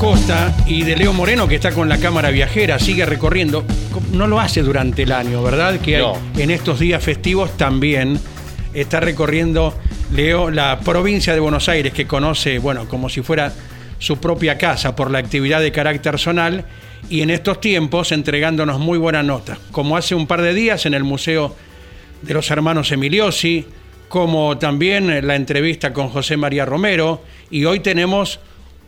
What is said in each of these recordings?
Acosta y de Leo Moreno, que está con la cámara viajera, sigue recorriendo. No lo hace durante el año, ¿verdad? Que hay- No. en estos días festivos también está recorriendo Leo la provincia de Buenos Aires, que conoce, bueno, como si fuera su propia casa por la actividad de carácter zonal y en estos tiempos entregándonos muy buena nota, como hace un par de días en el Museo de los hermanos Emiliosi, como también la entrevista con José María Romero, y hoy tenemos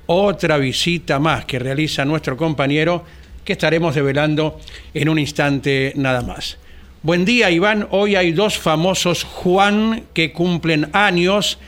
otra visita más que realiza nuestro compañero, que estaremos develando en un instante nada más. Buen día, Iván. Hoy hay dos famosos Juan que cumplen años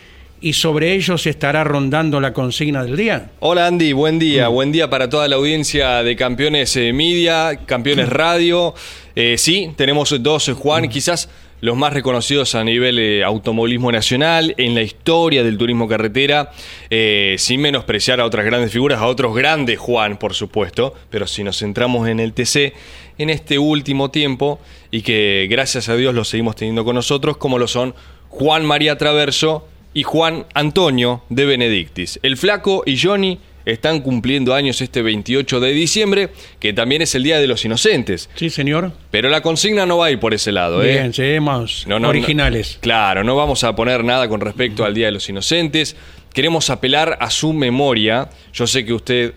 y sobre ellos estará rondando la consigna del día. Hola Andy, buen día, buen día para toda la audiencia de Campeones eh, Media, Campeones Radio. Eh, sí, tenemos dos eh, Juan, quizás los más reconocidos a nivel eh, automovilismo nacional, en la historia del turismo carretera, eh, sin menospreciar a otras grandes figuras, a otros grandes Juan, por supuesto, pero si nos centramos en el TC, en este último tiempo, y que gracias a Dios lo seguimos teniendo con nosotros, como lo son Juan María Traverso, y Juan Antonio de Benedictis. El Flaco y Johnny están cumpliendo años este 28 de diciembre, que también es el Día de los Inocentes. Sí, señor. Pero la consigna no va a ir por ese lado, ¿eh? Bien, seremos No, no, no. originales. claro, no vamos a poner nada con respecto al Día de los Inocentes. Queremos apelar a su memoria. Yo sé que usted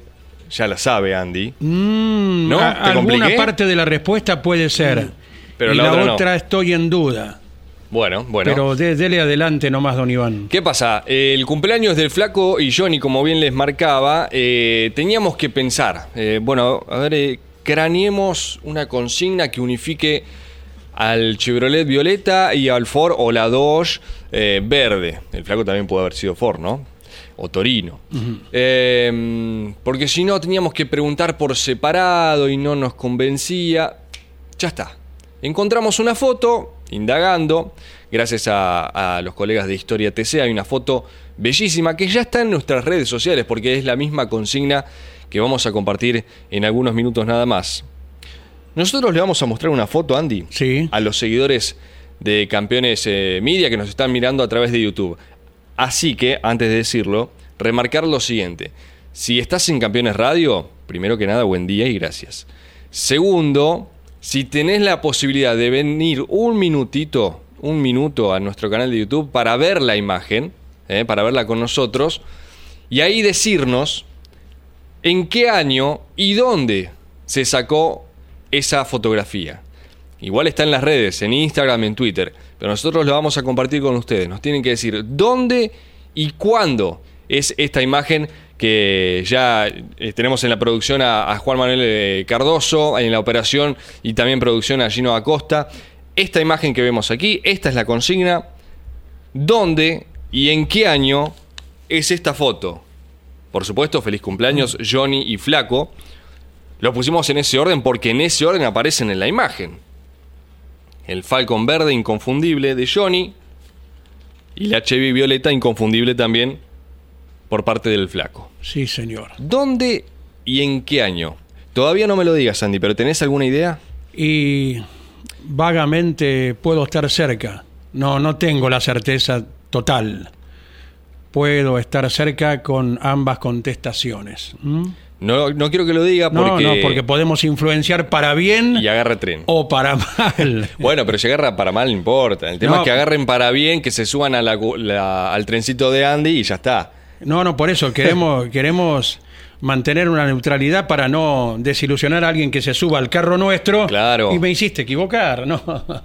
ya la sabe, Andy. Mm, ¿No? ¿Te alguna compliqué? Parte de la respuesta puede ser. Pero y la la, otra estoy en duda. Bueno, bueno. Pero de- dele adelante nomás, don Iván. ¿Qué pasa? El cumpleaños del Flaco y Johnny, como bien les marcaba, eh, teníamos que pensar. eh, bueno, a ver, eh, craneemos una consigna que unifique al Chevrolet Violeta y al Ford o la Dodge eh, verde. El Flaco también puede haber sido Ford, ¿no? O Torino. Eh, porque si no, teníamos que preguntar por separado y no nos convencía. Ya está. Encontramos una foto, indagando, gracias a, a los colegas de Historia TC, hay una foto bellísima que ya está en nuestras redes sociales porque es la misma consigna que vamos a compartir en algunos minutos nada más. Nosotros le vamos a mostrar una foto, Andy, Sí. a los seguidores de Campeones eh, Media que nos están mirando a través de YouTube. Así que, antes de decirlo, remarcar lo siguiente. Si estás en Campeones Radio, primero que nada, buen día y gracias. Segundo, si tenés la posibilidad de venir un minutito, un minuto a nuestro canal de YouTube para ver la imagen, eh, para verla con nosotros, y ahí decirnos en qué año y dónde se sacó esa fotografía. Igual está en las redes, en Instagram, en Twitter, pero nosotros lo vamos a compartir con ustedes. Nos tienen que decir dónde y cuándo es esta imagen que ya eh, tenemos en la producción a, a Juan Manuel eh, Cardoso, en la operación y también producción a Gino Acosta. Esta imagen que vemos aquí, esta es la consigna. ¿Dónde y en qué año es esta foto? Por supuesto, feliz cumpleaños Johnny y Flaco. Lo pusimos en ese orden porque en ese orden aparecen en la imagen. El Falcon verde inconfundible de Johnny y la Chevy violeta inconfundible también por parte del Flaco. Sí, señor. ¿Dónde y en qué año? Todavía no me lo digas, Andy, pero ¿tenés alguna idea? Y vagamente puedo estar cerca. No, no tengo la certeza total. Puedo estar cerca con ambas contestaciones. ¿Mm? No, no quiero que lo diga No, porque... no, porque podemos influenciar para bien Y agarre tren. o para mal. Bueno, pero si agarra para mal no importa. El tema No. es que agarren para bien, que se suban a la- la- al trencito de Andy y ya está. No, no, por eso queremos, queremos mantener una neutralidad para no desilusionar a alguien que se suba al carro nuestro. Claro. Y me hiciste equivocar, ¿no?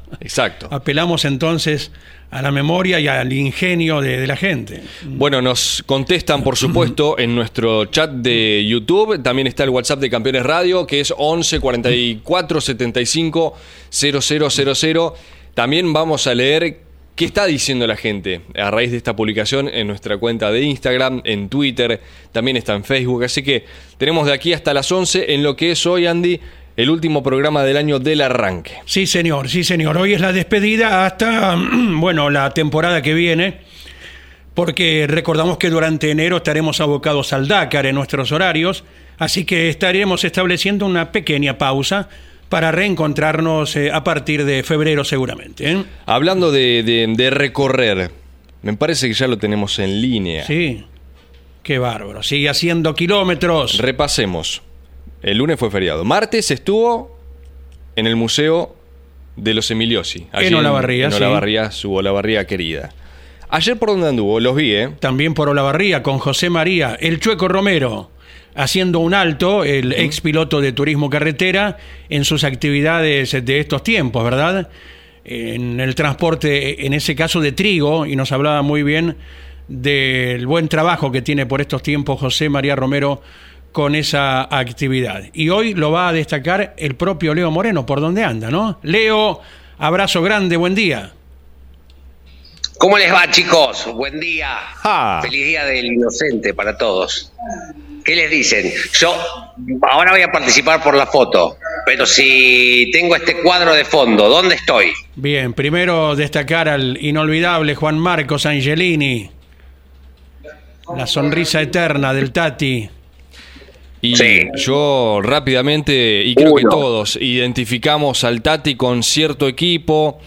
Exacto. Apelamos entonces a la memoria y al ingenio de, de la gente. Bueno, nos contestan, por supuesto, en nuestro chat de YouTube. También está el WhatsApp de Campeones Radio, que es 11 44 75 0000. También vamos a leer qué está diciendo la gente a raíz de esta publicación en nuestra cuenta de Instagram, en Twitter, también está en Facebook. Así que tenemos de aquí hasta las 11 en lo que es hoy, Andy, el último programa del año del arranque. Sí, señor, sí, señor. Hoy es la despedida hasta, bueno, la temporada que viene, porque recordamos que durante enero estaremos abocados al Dakar en nuestros horarios, así que estaremos estableciendo una pequeña pausa para reencontrarnos eh, a partir de febrero seguramente. ¿eh? Hablando de, de- de recorrer, me parece que ya lo tenemos en línea. Sí, qué bárbaro. Sigue haciendo kilómetros. Repasemos. El lunes fue feriado. Martes estuvo en el Museo de los Emiliosi. allí En Olavarría, En sí. Olavarría, su Olavarría querida. Ayer por donde anduvo, los vi, ¿eh? También por Olavarría con José María, el Chueco Romero, haciendo un alto, el ex piloto de turismo carretera, en sus actividades de estos tiempos, ¿verdad? En el transporte, en ese caso de trigo, y nos hablaba muy bien del buen trabajo que tiene por estos tiempos José María Romero con esa actividad. Y hoy lo va a destacar el propio Leo Moreno, por donde anda, ¿no? Leo, abrazo grande, buen día. ¿Cómo les va, chicos? Buen día. Feliz día del inocente para todos. ¿Qué les dicen? Yo ahora voy a participar por la foto, pero si tengo este cuadro de fondo, ¿dónde estoy? Bien, primero destacar al inolvidable Juan Marcos Angelini, la sonrisa eterna del Tati. Y Sí. yo rápidamente, y creo que todos, identificamos al Tati con cierto equipo,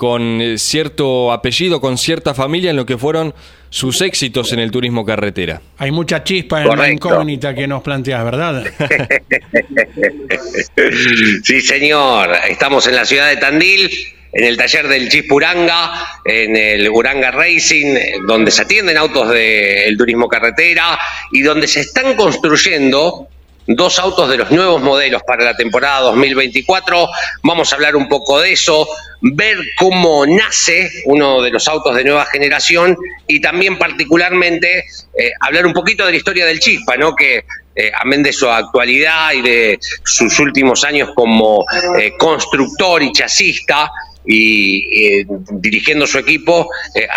con eh, cierto apellido, con cierta familia en lo que fueron sus éxitos en el turismo carretera. Hay mucha chispa en la incógnita que nos planteas, ¿verdad? Sí, señor. Estamos en la ciudad de Tandil, en el taller del Chispuranga, en el Uranga Racing, donde se atienden autos del turismo carretera y donde se están construyendo dos autos de los nuevos modelos para la temporada 2024. Vamos a hablar un poco de eso, ver cómo nace uno de los autos de nueva generación y también particularmente eh, hablar un poquito de la historia del Chispa, ¿no? Que eh, amén de su actualidad y de sus últimos años como eh, constructor y chasista y eh, dirigiendo su equipo,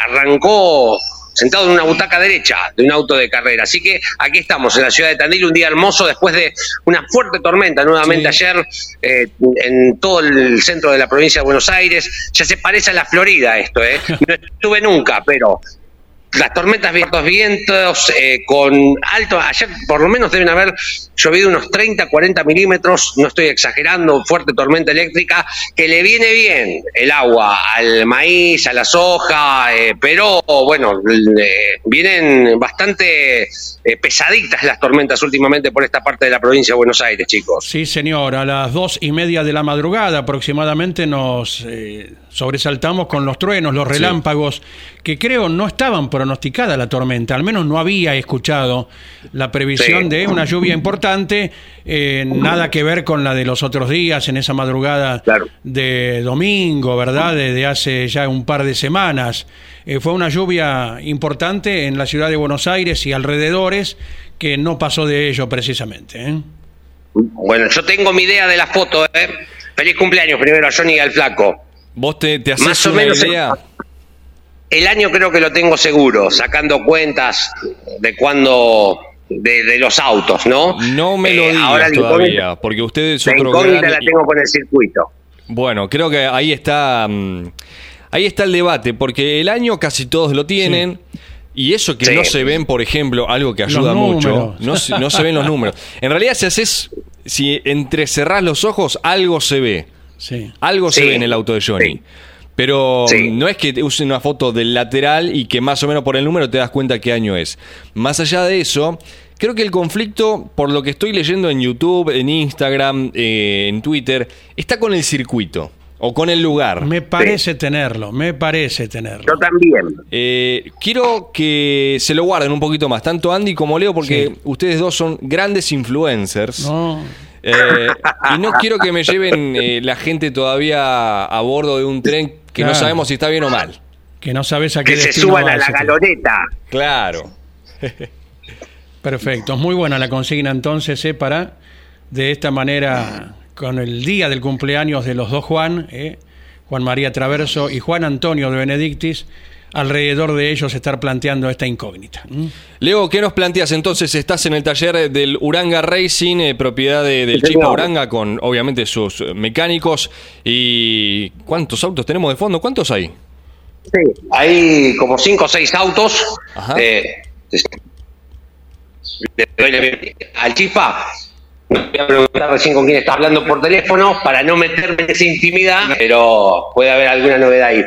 arrancó sentado en una butaca derecha de un auto de carrera. Así que aquí estamos en la ciudad de Tandil, un día hermoso después de una fuerte tormenta nuevamente Sí. ayer eh, en todo el centro de la provincia de Buenos Aires. Ya se parece a la Florida esto, ¿eh? No estuve nunca, pero las tormentas, vientos, vientos, eh, con alto, ayer por lo menos deben haber llovido unos 30, 40 milímetros, no estoy exagerando, fuerte tormenta eléctrica, que le viene bien el agua al maíz, a la soja, eh, pero bueno, vienen bastante eh, pesaditas las tormentas últimamente por esta parte de la provincia de Buenos Aires, chicos. Sí, señor. A las dos y media de la madrugada aproximadamente nos eh, sobresaltamos con los truenos, los relámpagos, que creo no estaban pronosticada la tormenta. Al menos no había escuchado la previsión Sí. de una lluvia importante. eh, nada que ver con la de los otros días, en esa madrugada Claro. de domingo, ¿verdad? Desde hace ya un par de semanas. Eh, fue una lluvia importante en la ciudad de Buenos Aires y alrededores que no pasó de ello precisamente. ¿eh? Bueno, yo tengo mi idea de la foto, ¿eh? Feliz cumpleaños primero a Johnny y al Flaco. ¿Vos te, te haces Más o una menos idea? El año creo que lo tengo seguro, sacando cuentas de cuando de, de los autos, ¿no? No me lo Eh, digas ahora la todavía, porque usted es La incógnita gran- la tengo con el circuito. Bueno, creo que ahí está. mm, ahí está el debate, porque el año casi todos lo tienen. Y eso que Sí. no se ven, por ejemplo, algo que ayuda mucho, no, se- no se ven los números. En realidad, si haces, si entrecerrás los ojos, algo se ve. Sí. Algo se ve en el auto de Johnny. Sí. Pero Sí. no es que te use una foto del lateral y que más o menos por el número te das cuenta qué año es. Más allá de eso, creo que el conflicto, por lo que estoy leyendo en YouTube, en Instagram, eh, en Twitter, está con el circuito. o con el lugar. Me parece tenerlo, me parece tenerlo. Yo también. Eh, quiero que se lo guarden un poquito más, tanto Andy como Leo, porque Sí. ustedes dos son grandes influencers. No, Eh, y no quiero que me lleven eh, la gente todavía a bordo de un tren que no sabemos si está bien o mal. que no sabes a qué Que se suban a la galoneta. Claro. Perfecto, muy buena la consigna entonces, ¿eh? para de esta manera, con el día del cumpleaños de los dos Juan, ¿eh? Juan María Traverso y Juan Antonio de Benedictis, alrededor de ellos estar planteando esta incógnita. ¿m? Leo, ¿qué nos planteas entonces? Estás en el taller del Uranga Racing, eh, propiedad de- del señor. Uranga, con obviamente sus mecánicos. ¿Y cuántos autos tenemos de fondo? ¿Cuántos hay? Sí. Hay como cinco o seis autos. Ajá. Eh, le doy la bienvenida al Chispa. Voy a preguntar recién con quién está hablando por teléfono para no meterme en esa intimidad, pero puede haber alguna novedad ahí.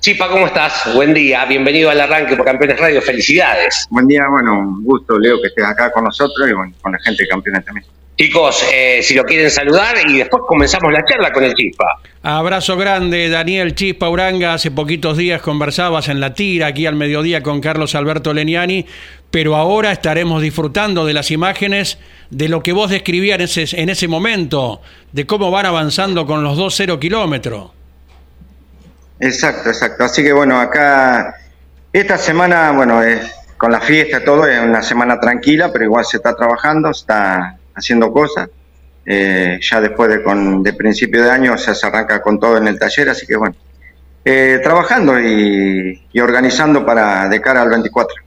Chispa, ¿cómo estás? Buen día, bienvenido al arranque por Campeones Radio, felicidades. Buen día, bueno, un gusto, Leo, que estés acá con nosotros y bueno, con la gente de campeones también. Chicos, eh, si lo quieren saludar y después comenzamos la charla con el Chispa. Abrazo grande, Daniel Chispa Uranga. Hace poquitos días conversabas en la tira aquí al mediodía con Carlos Alberto Leniani, pero ahora estaremos disfrutando de las imágenes de lo que vos describías en ese, en ese momento, de cómo van avanzando con los dos cero kilómetros. Exacto, exacto. Así que bueno, acá esta semana, bueno, es, con la fiesta todo, es una semana tranquila, pero igual se está trabajando, se está haciendo cosas. Eh, ya después de, con, de principio de año se, arranca con todo en el taller, así que bueno, eh, trabajando y, y organizando para de cara al 24.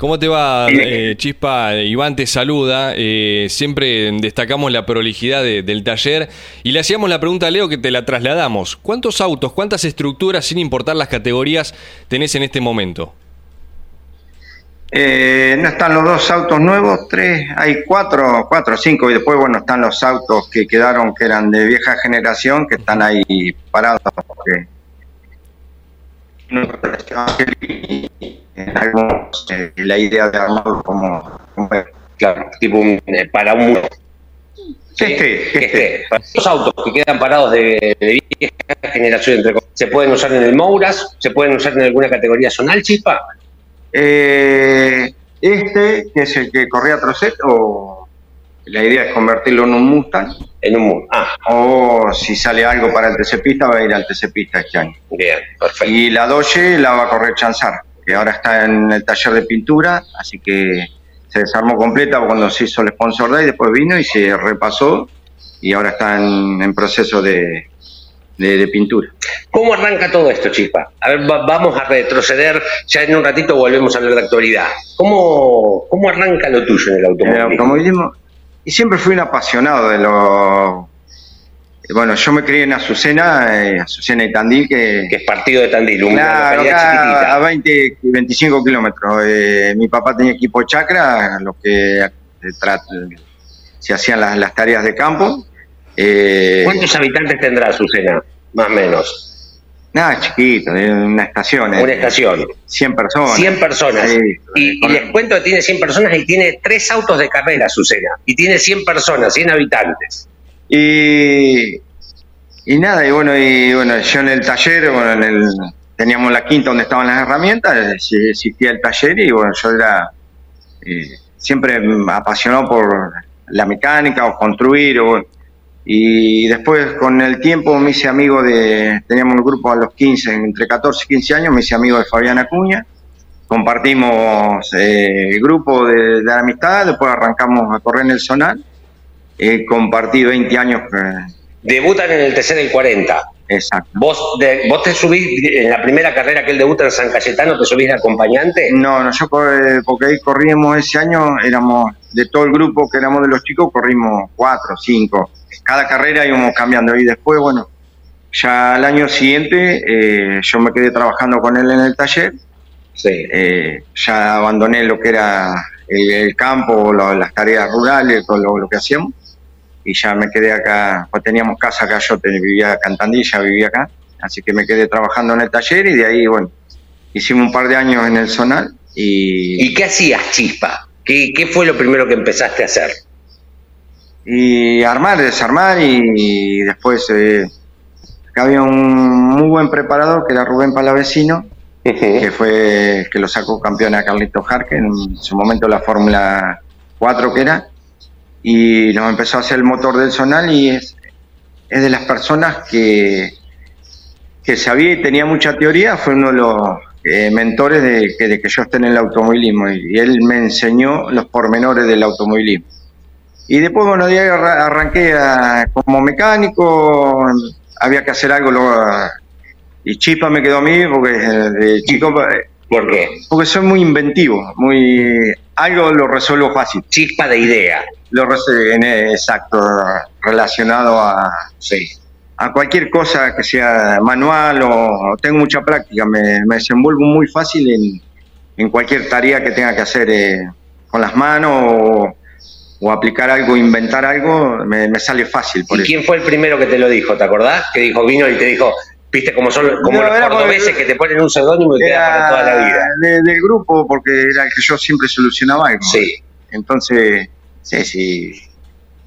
¿Cómo te va, eh, Chispa? Iván te saluda. Eh, siempre destacamos la prolijidad de- del taller y le hacíamos la pregunta a Leo que te la trasladamos. ¿Cuántos autos, cuántas estructuras, sin importar las categorías, tenés en este momento? Eh, no están los dos autos nuevos, tres, hay cuatro, cuatro cinco, y después, bueno, están los autos que quedaron, que eran de vieja generación, que están ahí parados, porque en algunos, eh, la idea de armarlo como, como Claro, tipo un, eh, para un muro. Que esté, que esté. Los autos que quedan parados de, de vieja generación, entre ¿se pueden usar en el Mouras? ¿Se pueden usar en alguna categoría zonal, Chispa? Eh, este, que es el que corría Trocet, o la idea es convertirlo en un Mustang, En un muro. Ah, o si sale algo para el TC Pista, va a ir al TC Pista este año. bien, perfecto. Y la Doge la va a correr Chanzar, que ahora está en el taller de pintura, así que se desarmó completa cuando se hizo el Sponsor Day, después vino y se repasó y ahora está en, en proceso de, de- de pintura. ¿Cómo arranca todo esto, Chispa? A ver, va- vamos a retroceder, ya en un ratito volvemos a hablar de actualidad. ¿Cómo, cómo arranca lo tuyo en el En el automovilismo? automovilismo, y siempre fui un apasionado de lo... Bueno, yo me crié en Azucena, eh, Azucena y Tandil, que, Que es partido de Tandil, una Claro, chiquitita. a 20, 25 kilómetros. Eh, mi papá tenía equipo chacra, lo que eh, se hacían las, las tareas de campo. Eh, ¿Cuántos habitantes tendrá Azucena? Más o menos. Nada, chiquito, una estación. eh, Una estación. 100 personas. 100 personas. Sí, y, y les cuento que tiene 100 personas y tiene tres autos de carrera, Azucena. Y tiene 100 personas, 100 habitantes. Y, y nada, y bueno, y bueno, yo en el taller, bueno, en el, teníamos la quinta donde estaban las herramientas, existía el taller y bueno, yo era eh, siempre apasionado por la mecánica o construir. O, y después con el tiempo me hice amigo de, teníamos un grupo a los 15, entre 14 y 15 años, me hice amigo de Fabián Acuña, compartimos eh, el grupo de, de la amistad, después arrancamos a correr en el zonal, eh, compartí 20 años, eh, Debutan en el TC del 40. exacto. ¿Vos, de- ¿Vos te subís en la primera carrera que él debuta en San Cayetano, te subís de acompañante? No, no, yo corrí- porque ahí corríamos ese año, éramos de todo el grupo que éramos de los chicos, corrimos cuatro, cinco. Cada carrera íbamos cambiando y después, bueno, ya al año siguiente eh, yo me quedé trabajando con él en el taller, Sí. eh, ya abandoné lo que era el, el campo, lo- las tareas rurales, todo lo, lo que hacíamos y ya me quedé acá, pues teníamos casa acá, yo vivía acá en Tandil, ya vivía acá, así que me quedé trabajando en el taller y de ahí, bueno, hicimos un par de años en el zonal y, ¿Y qué hacías, Chispa? ¿Qué, ¿Qué fue lo primero que empezaste a hacer? y armar, desarmar y, después eh, que había un muy buen preparador que era Rubén Palavecino, que fue que lo sacó campeón a Carlito Jarque en su momento la Fórmula 4 que era, y nos empezó a hacer el motor del Zonal y es, es de las personas que, que sabía y tenía mucha teoría, fue uno de los eh, mentores de que, de que yo esté en el automovilismo y, él me enseñó los pormenores del automovilismo. Y después, bueno, de ahí arra- arranqué como mecánico, había que hacer algo, luego, y Chispa me quedó a mí porque de chico, eh, ¿Por qué? porque soy muy inventivo, muy algo lo resuelvo fácil, Chispa de idea. lo resuelvo en- exacto, relacionado a, Sí. a cualquier cosa que sea manual o tengo mucha práctica, me, me desenvuelvo muy fácil en, en cualquier tarea que tenga que hacer eh, con las manos o, o aplicar algo, inventar algo, me, me sale fácil por ¿Y eso. quién fue el primero que te lo dijo? ¿Te acordás? Que dijo, vino y te dijo, viste como son como No, los cordobeses que te ponen un seudónimo y quedas para toda la vida. de- del grupo porque era el que yo siempre solucionaba algo. Sí. Entonces, sí, sí.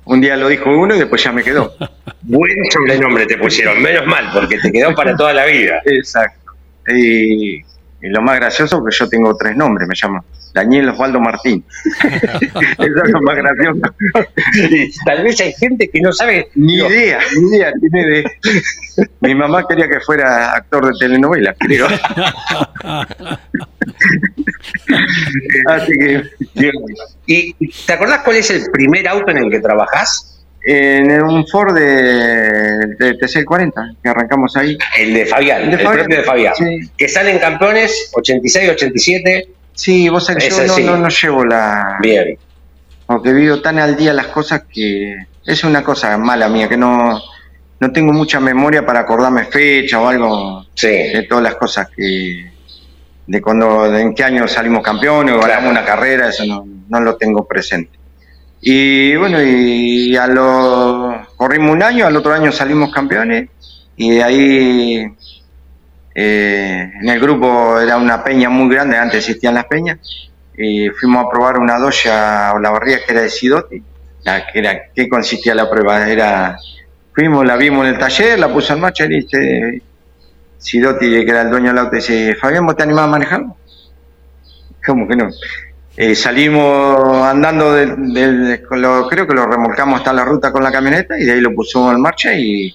Un día lo dijo uno y después ya me quedó. Buen sobrenombre te pusieron, menos mal, porque te quedó para toda la vida. Exacto. Y, y lo más gracioso que yo tengo tres nombres, me llamo Daniel Osvaldo Martín. Eso es lo más gracioso. Tal vez hay gente que no sabe. Ni digo, idea, ni idea tiene de. Mi mamá quería que fuera actor de telenovela, creo. Así que ¿Y te acordás cuál es el primer auto en el que trabajás? En un Ford de, de TC40, que arrancamos ahí. El de Fabián, El de el, Fabián. propio de Fabián. Sí. Que salen campeones 86, 87. Sí, vos sabés que yo no, no, no llevo la. Bien. porque vivo tan al día las cosas que es una cosa mala mía, que no, no tengo mucha memoria para acordarme fecha o algo Sí. de todas las cosas que de cuando de en qué año salimos campeones o Claro. ganamos una carrera, eso no, no lo tengo presente. Y bueno, y a lo corrimos un año, al otro año salimos campeones y de ahí eh, en el grupo era una peña muy grande, antes existían las peñas, y fuimos a probar una doya o la barriga que era de Sidotti, la, que era, ¿qué consistía la prueba? Era, fuimos, la vimos en el taller, la puso en marcha y dice, Sidotti, que era el dueño del auto, dice, Fabián, ¿vos te animás a manejarlo? ¿Cómo que no? Eh, salimos andando, con lo- creo que lo remolcamos hasta la ruta con la camioneta y de ahí lo pusimos en marcha y,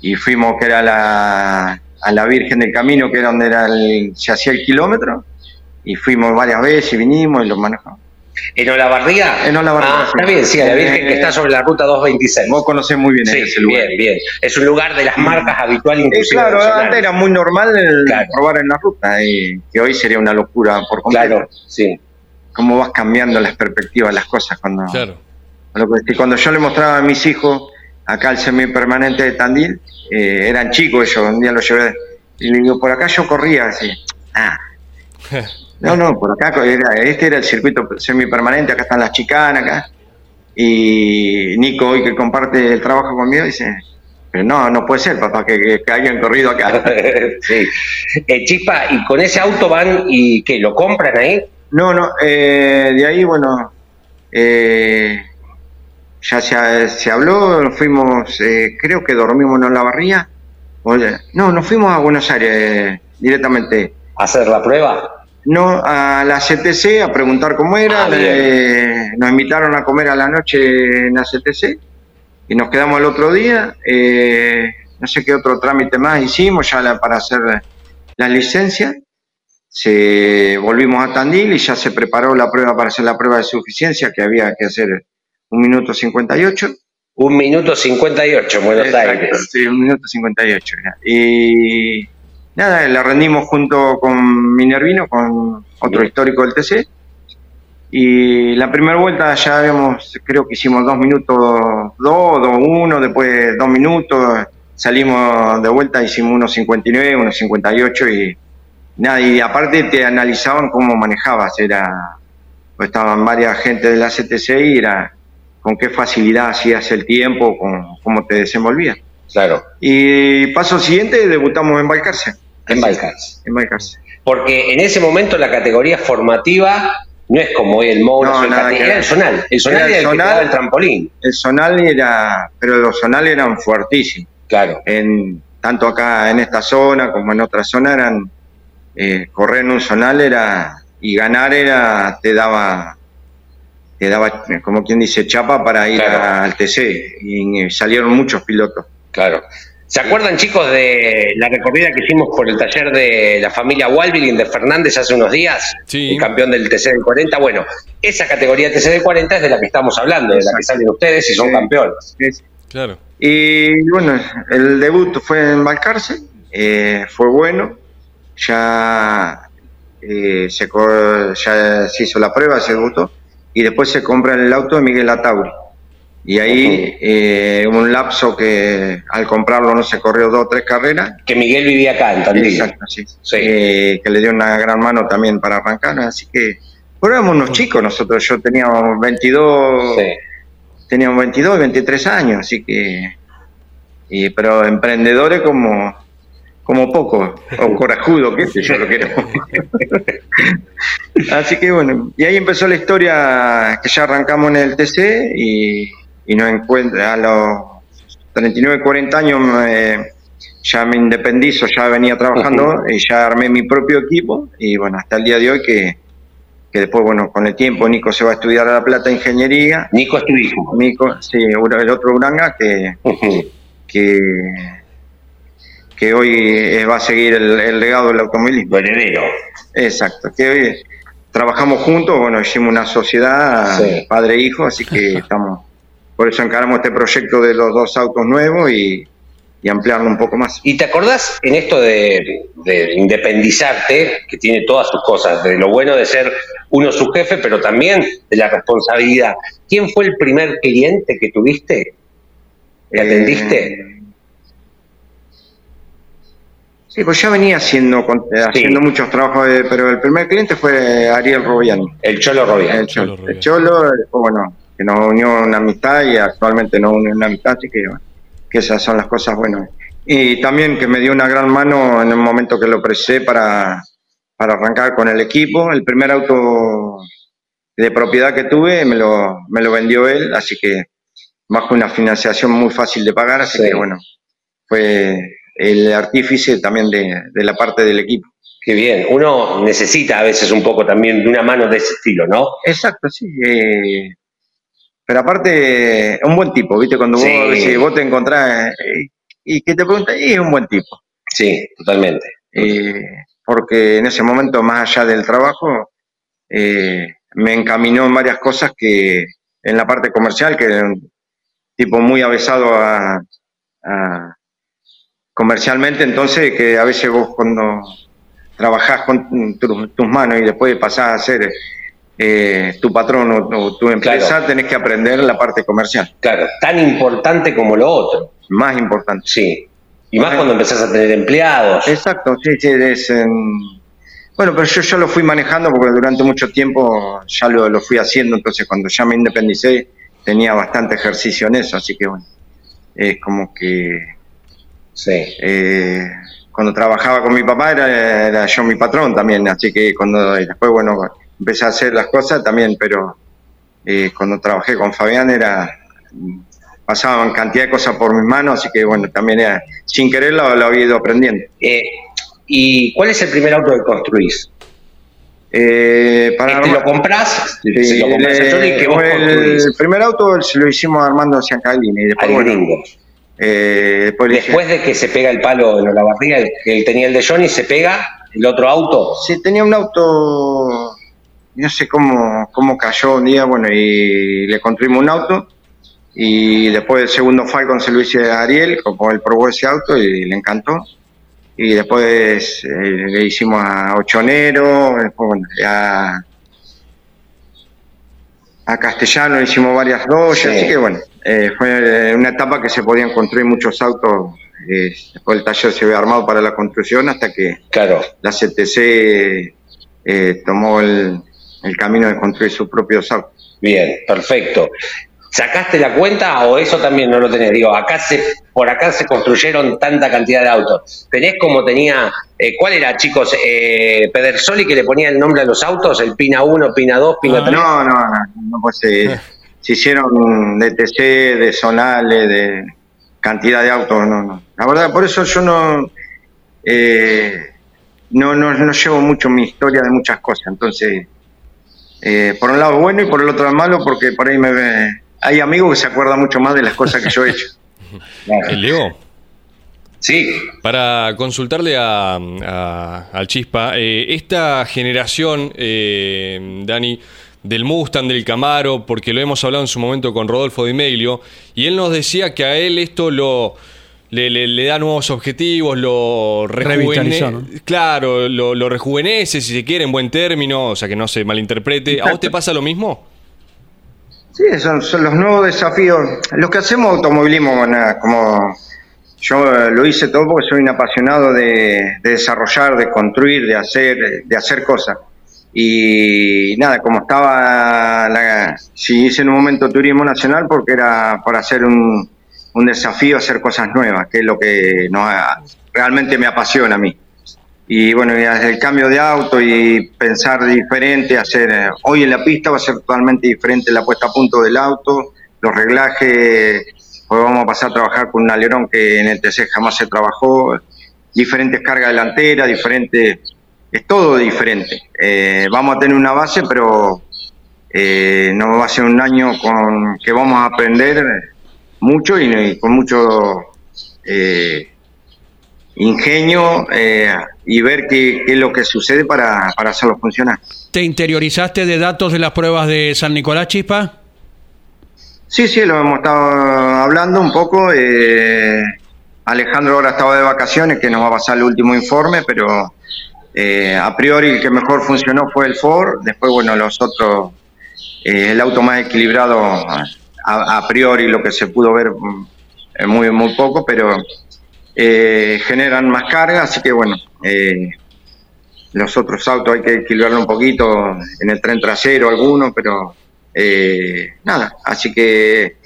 y fuimos que era la, a la Virgen del Camino, que era donde era el- se hacía el kilómetro, y fuimos varias veces y vinimos y lo manejamos. ¿En Olavarría? En Olavarría, Ah, sí. está bien, sí, a la Virgen Eh, que está sobre la ruta 226. Vos conocés muy bien Sí, ese lugar. bien, bien. Es un lugar de las marcas habitual Eh, inclusive. claro, nacional. antes era muy normal el Claro. probar en la ruta, y que hoy sería una locura por completo. Claro, sí. Cómo vas cambiando las perspectivas de las cosas cuando... Claro. Lo que- que cuando yo le mostraba a mis hijos acá el semipermanente de Tandil, eh, eran chicos ellos, un día los llevé y le digo, por acá yo corría así. Ah. No, no, por acá era, este era el circuito semipermanente, acá están las chicanas, acá. Y Nico, hoy que comparte el trabajo conmigo, dice, pero no, no puede ser, papá, que, que- que hayan corrido acá. sí. Eh, Chispa, ¿y con ese auto van y qué? ¿Lo compran ahí? No, no, eh, de ahí, bueno, eh, ya se, se habló, fuimos, eh, creo que dormimos en la barría. Oye, no, nos fuimos a Buenos Aires eh, directamente. ¿Hacer la prueba? No, a la CTC a preguntar cómo era. Ah, eh, nos invitaron a comer a la noche en la CTC y nos quedamos el otro día. eh, no sé qué otro trámite más hicimos ya la- para hacer la licencia. Se, volvimos a Tandil y ya se preparó la prueba para hacer la prueba de suficiencia que había que hacer un minuto 58. Un minuto 58 en Buenos Exacto, Aires. Sí, un minuto 58. era. Y nada, la rendimos junto con Minervino, con otro histórico del TC. Y la primera vuelta ya habíamos, creo que hicimos dos minutos, dos, dos, uno, después dos minutos, salimos de vuelta, hicimos unos 59, unos 58 y nada, y aparte te analizaban cómo manejabas, era, estaban varias gente de la CTC y era con qué facilidad hacías el tiempo, con cómo te desenvolvías. Claro, Y paso siguiente, debutamos en Balcarce. en Balcars. En Balcarce. Porque en ese momento la categoría formativa no es como hoy el Moura, No, el nada era ver. el Zonal. El Zonal Era era Zonal. el trampolín. El Zonal era, pero los Zonal eran fuertísimos. Claro. En tanto acá en esta zona como en otra zona, eran eh, correr en un zonal era y ganar era te daba te daba como quien dice chapa para ir Claro. al TC y salieron muchos pilotos. Claro. ¿Se acuerdan, chicos, de la recorrida que hicimos por el taller de la familia Walbilin de Fernández hace unos días? Sí. El campeón del TC del 40. Bueno, esa categoría TC del 40 es de la que estamos hablando, de la que salen ustedes y son Sí. campeones. Claro. Y bueno, el debut fue en Balcarce, eh, fue bueno, ya, eh, se, ya se hizo la prueba, se debutó, y después se compra el auto de Miguel Atauri. Y ahí eh, un lapso que al comprarlo no se corrió dos o tres carreras. Que Miguel vivía acá en Tandil. Exacto, sí. Sí. Eh, que le dio una gran mano también para arrancar, así que bueno, éramos unos chicos nosotros, yo teníamos 22, Sí. teníamos 22 y 23 años, así que y, pero emprendedores como como poco o corajudo, qué sé yo lo que éramos. así que bueno, y ahí empezó la historia que ya arrancamos en el TC y, y nos encuentra a los 39, 40 años ya me independizo, ya venía trabajando y ya armé mi propio equipo y bueno, hasta el día de hoy que, que después, bueno, con el tiempo Nico se va a estudiar a La Plata Ingeniería, Nico es tu hijo. Nico, sí, el otro Uranga que, que, que hoy eh, va a seguir el, el legado del automovilismo. Heredero. Exacto, que hoy trabajamos juntos, bueno, hicimos una sociedad Sí. padre-hijo, así que estamos, por eso encaramos este proyecto de los dos autos nuevos y, y ampliarlo un poco más. ¿Y te acordás en esto de, de independizarte, que tiene todas sus cosas, de lo bueno de ser uno su jefe, pero también de la responsabilidad? ¿Quién fue el primer cliente que tuviste? ¿Le atendiste? Eh, sí, pues ya venía haciendo, con- eh, haciendo muchos trabajos, de- pero el primer cliente fue Ariel Robiani. el Cholo Robián. El Cholo Cholo, el Robiani. Cholo, bueno, que nos unió una amistad y actualmente nos une una amistad, así que, bueno, que esas son las cosas buenas. Y también que me dio una gran mano en el momento que lo precisé para, para arrancar con el equipo. El primer auto de propiedad que tuve me lo, me lo vendió él, así que bajo una financiación muy fácil de pagar, así Sí. que bueno, fue el artífice también de, de la parte del equipo. Qué bien. Uno necesita a veces un poco también de una mano de ese estilo, ¿no? Exacto, sí. eh, pero aparte, un buen tipo, ¿viste? Cuando vos, Sí. si vos te encontrás eh, y que te preguntas, y es un buen tipo. Sí, totalmente. Eh, porque en ese momento, más allá del trabajo, me encaminó en varias cosas que en la parte comercial, que era un tipo muy avesado a, a- comercialmente, entonces que a veces vos cuando trabajás con tu- tus manos y después pasás a ser eh, tu patrón o, o tu empresa, Claro. tenés que aprender la parte comercial, Claro, tan importante como lo otro. más importante. Sí. Y más cuando empezás a tener empleados. Exacto, sí, sí, es en- Bueno, pero yo ya lo fui manejando porque durante mucho tiempo ya lo, lo fui haciendo, entonces cuando ya me independicé tenía bastante ejercicio en eso, así que bueno, es como que Sí. eh, cuando trabajaba con mi papá era, era yo mi patrón también, así que cuando y después, bueno, empecé a hacer las cosas también, pero eh, cuando trabajé con Fabián era pasaban cantidad de cosas por mis manos, así que bueno, también era, sin querer lo, lo había ido aprendiendo. Eh, ¿Y cuál es el primer auto que construís? Eh, para ¿Este lo comprás? Sí, ¿Se lo comprás el, a Johnny que vos el primer auto se lo hicimos Armando Ciancalini y después, bueno, gringo. Eh, después de que se pega el palo en la barriga, que él tenía el de Johnny, se pega el otro auto. Sí, tenía un auto, no sé cómo, cómo cayó un día, bueno, y le construimos un auto. Y después el segundo Falcon se lo hice a Ariel, como él probó ese auto y le encantó. Y después eh, le hicimos a Ochonero, después, bueno, a, a Castellano le hicimos varias Sí. así que bueno, eh, fue una etapa que se podían construir muchos autos. eh, después el taller se había armado para la construcción hasta que Claro. la CTC eh, tomó el, el camino de construir sus propios autos. Bien, perfecto. ¿Sacaste la cuenta o eso también no lo tenés? Digo, acá se, por acá se construyeron tanta cantidad de autos. ¿Tenés como tenía, eh, cuál era, chicos, eh, Pedersoli que le ponía el nombre a los autos? ¿El Pina 1, Pina 2, Pina Ah, 3? No, no, no, no pues, eh, se hicieron de TC, de zonales, de cantidad de autos, no, no. La verdad, por eso yo no, eh, no, no, no llevo mucho mi historia de muchas cosas. Entonces, eh, por un lado es bueno y por el otro es malo porque por ahí me hay amigos que se acuerdan mucho más de las cosas que yo he hecho. El Leo. Sí. Para consultarle a, a- al Chispa, eh, esta generación, eh, Dani, del Mustang, del Camaro, porque lo hemos hablado en su momento con Rodolfo Di Meglio, y él nos decía que a él esto lo le, le- le da nuevos objetivos, lo rejuvenece. ¿no? Claro, lo, lo rejuvenece, si se quiere, en buen término, o sea que no se malinterprete. ¿A vos te pasa lo mismo? Sí, son, son los nuevos desafíos. Los que hacemos automovilismo, bueno, como yo eh, lo hice todo porque soy un apasionado de, de desarrollar, de construir, de hacer, de hacer cosas. Y nada, como estaba, la, si hice en un momento turismo nacional porque era para hacer un, un desafío, hacer cosas nuevas, que es lo que realmente me apasiona a mí. Y bueno, desde el cambio de auto y pensar diferente, hacer hoy en la pista va a ser totalmente diferente la puesta a punto del auto, los reglajes, pues vamos a pasar a trabajar con un alerón que en el TC jamás se trabajó, diferentes cargas delanteras, diferentes, es todo diferente. Eh, vamos a tener una base, pero eh, no va a ser un año con que vamos a aprender mucho y, y con mucho eh, ingenio eh, y ver qué, qué es lo que sucede para, para hacerlo funcionar. ¿Te interiorizaste de datos de las pruebas de San Nicolás, Chispa? Sí, sí, lo hemos estado hablando un poco. eh, Alejandro ahora estaba de vacaciones, que nos va a pasar el último informe, pero eh, a priori el que mejor funcionó fue el Ford. Después, bueno, los otros, eh, el auto más equilibrado, a, priori lo que se pudo ver mm, muy, muy poco, pero eh, generan más carga, así que bueno, eh, los otros autos hay que equilibrarlo un poquito, en el tren trasero algunos, pero eh, nada, así que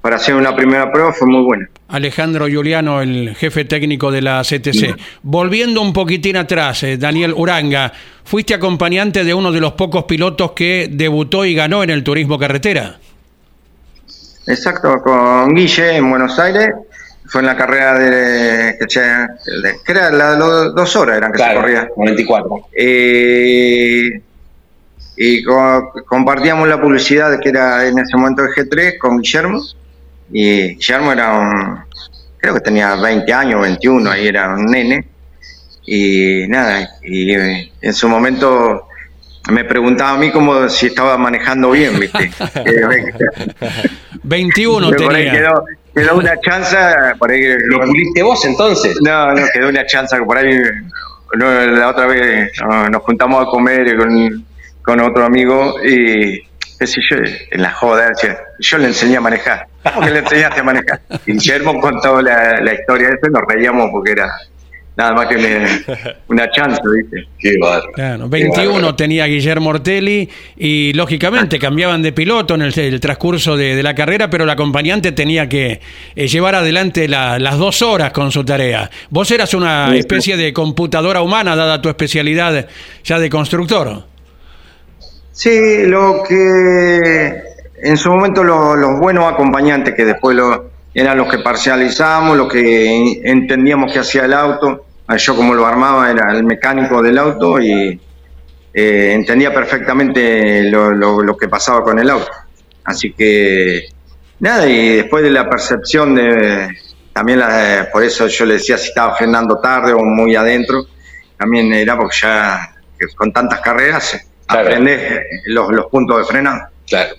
para hacer una primera prueba fue muy buena. Alejandro Giuliano, el jefe técnico de la CTC. Volviendo un poquitín atrás, eh, Daniel Uranga, fuiste acompañante de uno de los pocos pilotos que debutó y ganó en el turismo carretera. Exacto, con Guille en Buenos Aires, fue en la carrera de que, de- era las do- dos horas eran que se corría. 94. Eh, y co- compartíamos la publicidad que era en ese momento el G3 con Guillermo. Y Guillermo era un, creo que tenía 20 años, 21, ahí era un nene. Y nada, y eh, en su momento me preguntaba a mí como si estaba manejando bien, ¿viste? Eh, 21 por ahí tenía. quedó, quedó una chanza, por ahí ¿Lo puliste vos entonces? no, no, quedó una chanza que por ahí no, la otra vez no, nos juntamos a comer con, con otro amigo y qué sé yo, en la joda, decía, yo le enseñé a manejar. ¿Cómo que le enseñaste a manejar? Y Guillermo contó la, la historia de eso y nos reíamos porque era nada más que una, una chanza, ¿viste? Qué bárbaro. Claro, Qué 21 bárbaro. tenía Guillermo Ortelli y lógicamente cambiaban de piloto en el, el transcurso de, de la carrera, pero el acompañante tenía que eh, llevar adelante la- las dos horas con su tarea. Vos eras una especie de computadora humana, dada tu especialidad ya de constructor. Sí, lo que en su momento lo- los buenos acompañantes que después lo, eran los que parcializamos, los que entendíamos que hacía el auto. Yo como lo armaba era el mecánico del auto y eh, entendía perfectamente lo, lo- lo que pasaba con el auto. Así que nada, y después de la percepción de, también la- por eso yo le decía si estaba frenando tarde o muy adentro, también era porque ya con tantas carreras Claro. aprendes los, los puntos de frenado. Claro.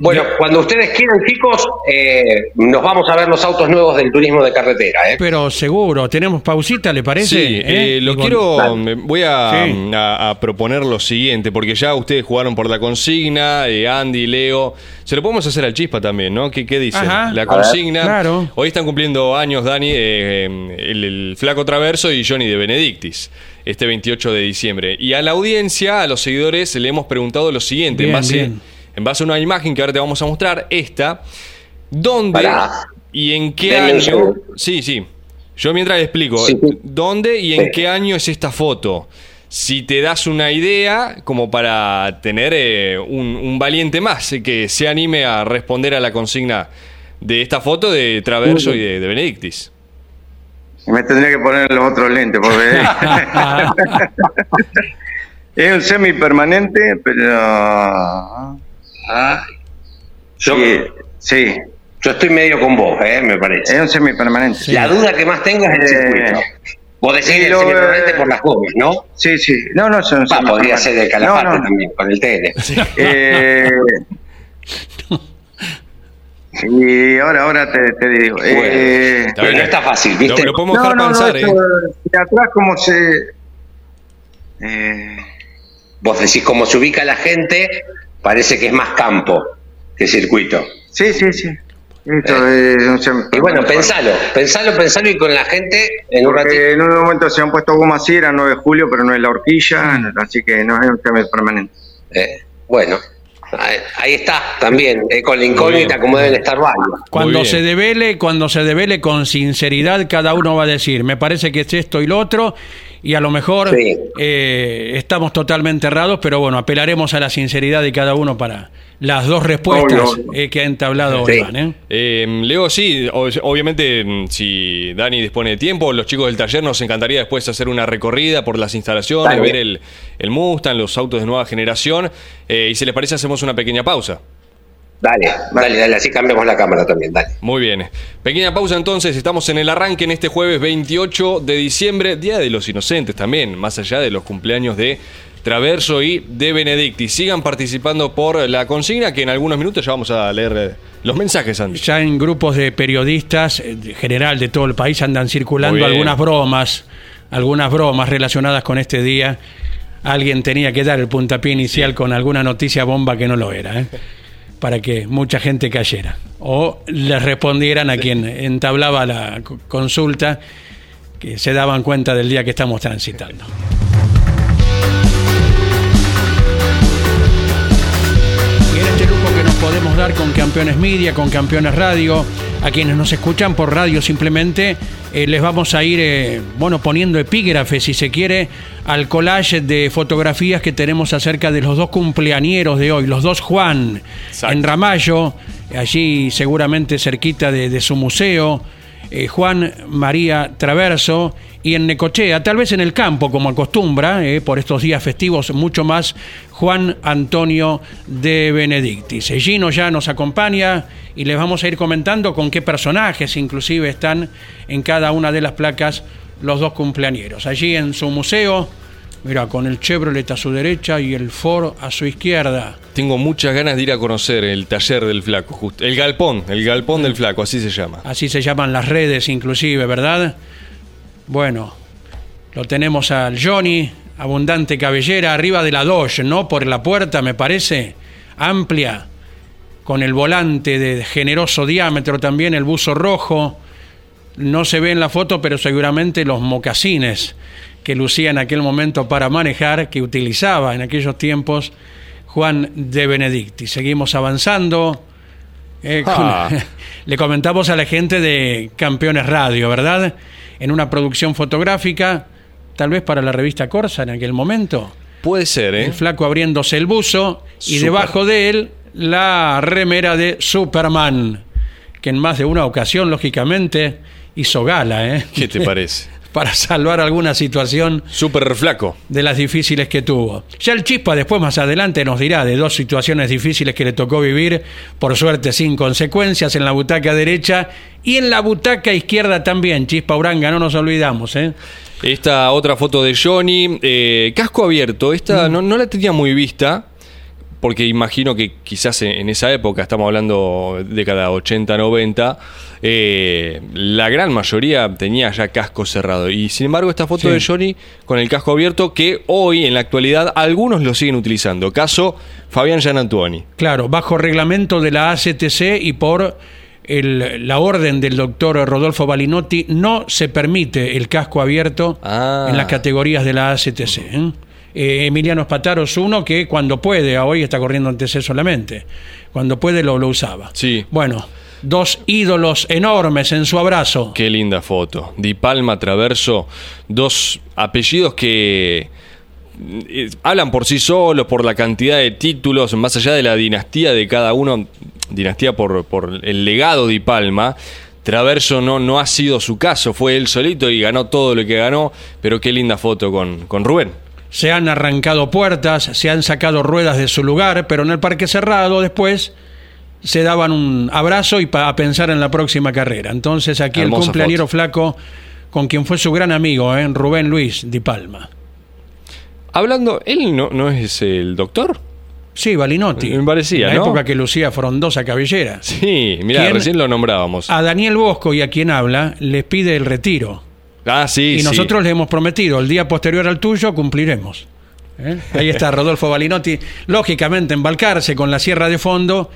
Bueno, cuando ustedes quieran, chicos, eh, nos vamos a ver los autos nuevos del turismo de carretera. ¿eh? Pero seguro, tenemos pausita, ¿le parece? Sí, ¿Eh? eh, lo con- quiero, voy a, Sí. a- a proponer lo siguiente, porque ya ustedes jugaron por la consigna, eh, Andy, Leo, se lo podemos hacer al Chispa también, ¿no? ¿Qué, qué dicen? Ajá. La consigna, Claro. hoy están cumpliendo años, Dani, eh, el, el Flaco Traverso y Johnny de Benedictis, este 28 de diciembre. Y a la audiencia, a los seguidores, le hemos preguntado lo siguiente, en, base, bien. En base a una imagen que ahora te vamos a mostrar, esta, ¿dónde Pará. y en qué año... Sí, sí. Yo mientras le explico, Sí. ¿dónde y en Sí. qué año es esta foto? Si te das una idea, como para tener eh, un, un valiente más eh, que se anime a responder a la consigna de esta foto de Traverso y de, de Benedictis. Me tendría que poner los otros lentes porque es un semi permanente, pero Ah, yo, sí, sí, yo estoy medio con vos, eh, me parece. es un semi permanente. La duda que más tengo es el Eh, circuito. Vos decís sí, el semipermanente eh, por las gomas, ¿no? Sí, sí, no, no son Pa, podría ser el calafate No, no. también, con el TN. Eh, y ahora, ahora te, te digo. eh, Está Pero no está fácil, ¿viste? Lo, lo podemos no, dejar no, no, esto, ¿eh? de atrás como se... Eh, Vos decís cómo se ubica la gente, parece que es más campo que circuito. sí, sí, sí. Esto es un semi- Y bueno, pensalo, pensalo, pensalo y con la gente en un ratito. En un momento se han puesto goma así, era 9 de julio, pero no es la horquilla, así que no es un semi permanente. Eh, bueno, ahí, está también, eh, con la incógnita como deben estar varios. Cuando se devele, cuando se devele con sinceridad, cada uno va a decir, me parece que es esto y lo otro, y a lo mejor Sí. eh, estamos totalmente errados, pero bueno, apelaremos a la sinceridad de cada uno para las dos respuestas eh, que ha entablado Sí. Iván. ¿eh? Eh, Leo, sí, obviamente mm, si Dani dispone de tiempo, los chicos del taller nos encantaría después hacer una recorrida por las instalaciones, Dale. ver el, el Mustang, los autos de nueva generación, eh, y si les parece hacemos una pequeña pausa. Dale, dale, dale, así cambiamos la cámara también, dale. Muy bien. Pequeña pausa entonces, estamos en el arranque en este jueves 28 de diciembre, Día de los Inocentes también, más allá de los cumpleaños de Traverso y de Benedicti. Sigan participando por la consigna que en algunos minutos ya vamos a leer eh, los mensajes, Andy. Ya en grupos de periodistas, eh, en general de todo el país, andan circulando algunas bromas, algunas bromas relacionadas con este día. Alguien tenía que dar el puntapié inicial con alguna noticia bomba que no lo era, ¿eh? Para que mucha gente cayera. O le respondieran a quien entablaba la co- consulta, que se daban cuenta del día que estamos transitando. Con Campeones Media, con Campeones Radio, a quienes nos escuchan por radio simplemente, eh, les vamos a ir eh, bueno, poniendo epígrafes, si se quiere, al collage de fotografías que tenemos acerca de los dos cumpleañeros de hoy, los dos Juan, Exacto. en Ramallo, allí seguramente cerquita de, de su museo. eh, Juan María Traverso y en Necochea, tal vez en el campo como acostumbra, eh, por estos días festivos, mucho más Juan Antonio de Benedictis. Gino ya nos acompaña y les vamos a ir comentando con qué personajes inclusive están en cada una de las placas los dos cumpleañeros. Allí en su museo, mira, con el Chevrolet a su derecha y el Ford a su izquierda. Tengo muchas ganas de ir a conocer el taller del flaco, justo. El galpón, el galpón del flaco, así se llama. así se llaman las redes inclusive, ¿verdad? Bueno, lo tenemos al Johnny, abundante cabellera, arriba de la Dodge, ¿no? Por la puerta, me parece, amplia, con el volante de generoso diámetro también, el buzo rojo. No se ve en la foto, pero seguramente los mocasines que lucía en aquel momento para manejar, que utilizaba en aquellos tiempos Juan de Benedicti. Seguimos avanzando. Eh, Ah. le comentamos a la gente de Campeones Radio, ¿verdad? En una producción fotográfica, tal vez para la revista Corsa en aquel momento. Puede ser, ¿eh? El flaco abriéndose el buzo y debajo de él la remera de Superman, que en más de una ocasión, lógicamente, hizo gala, ¿eh? ¿Qué te parece? Para salvar alguna situación Súper flaco. de las difíciles que tuvo. Ya el Chispa después más adelante nos dirá de dos situaciones difíciles que le tocó vivir, por suerte sin consecuencias, en la butaca derecha y en la butaca izquierda también. Chispa Uranga, no nos olvidamos, ¿eh? Esta otra foto de Johnny, eh, casco abierto, esta Mm. no, no la tenía muy vista, porque imagino que quizás en, esa época, estamos hablando década 80, 90, eh, la gran mayoría tenía ya casco cerrado. Y sin embargo, esta foto Sí. de Johnny con el casco abierto, que hoy en la actualidad algunos lo siguen utilizando. Caso Fabián Gianantuoni. Claro, bajo reglamento de la ACTC y por el- la orden del doctor Rodolfo Balinotti, no se permite el casco abierto Ah. en las categorías de la ACTC. ¿eh? Eh, Emiliano Spataro es uno que cuando puede, hoy está corriendo en TC solamente, cuando puede lo, lo usaba. Sí. Bueno, dos ídolos enormes en su abrazo. Qué linda foto. Di Palma, Traverso, dos apellidos que eh, hablan por sí solos, por la cantidad de títulos, más allá de la dinastía de cada uno, dinastía por, por el legado de Di Palma. Traverso no, no ha sido su caso, fue él solito y ganó todo lo que ganó, pero qué linda foto con, con Rubén. Se han arrancado puertas, se han sacado ruedas de su lugar, pero en el parque cerrado después se daban un abrazo y pa- a pensar en la próxima carrera. Entonces aquí Hermosa el cumpleañero flaco con quien fue su gran amigo, ¿eh? Rubén Luis Di Palma. Hablando, él no, no es el doctor. Sí, Balinotti. Me parecía, En la ¿no? época que lucía frondosa cabellera. Sí, mira, recién lo nombrábamos. A Daniel Bosco y a quien habla les pide el retiro. Ah, sí, y sí. nosotros le hemos prometido, el día posterior al tuyo cumpliremos. ¿Eh? Ahí está Rodolfo Balinotti, lógicamente embalcarse con la sierra de fondo.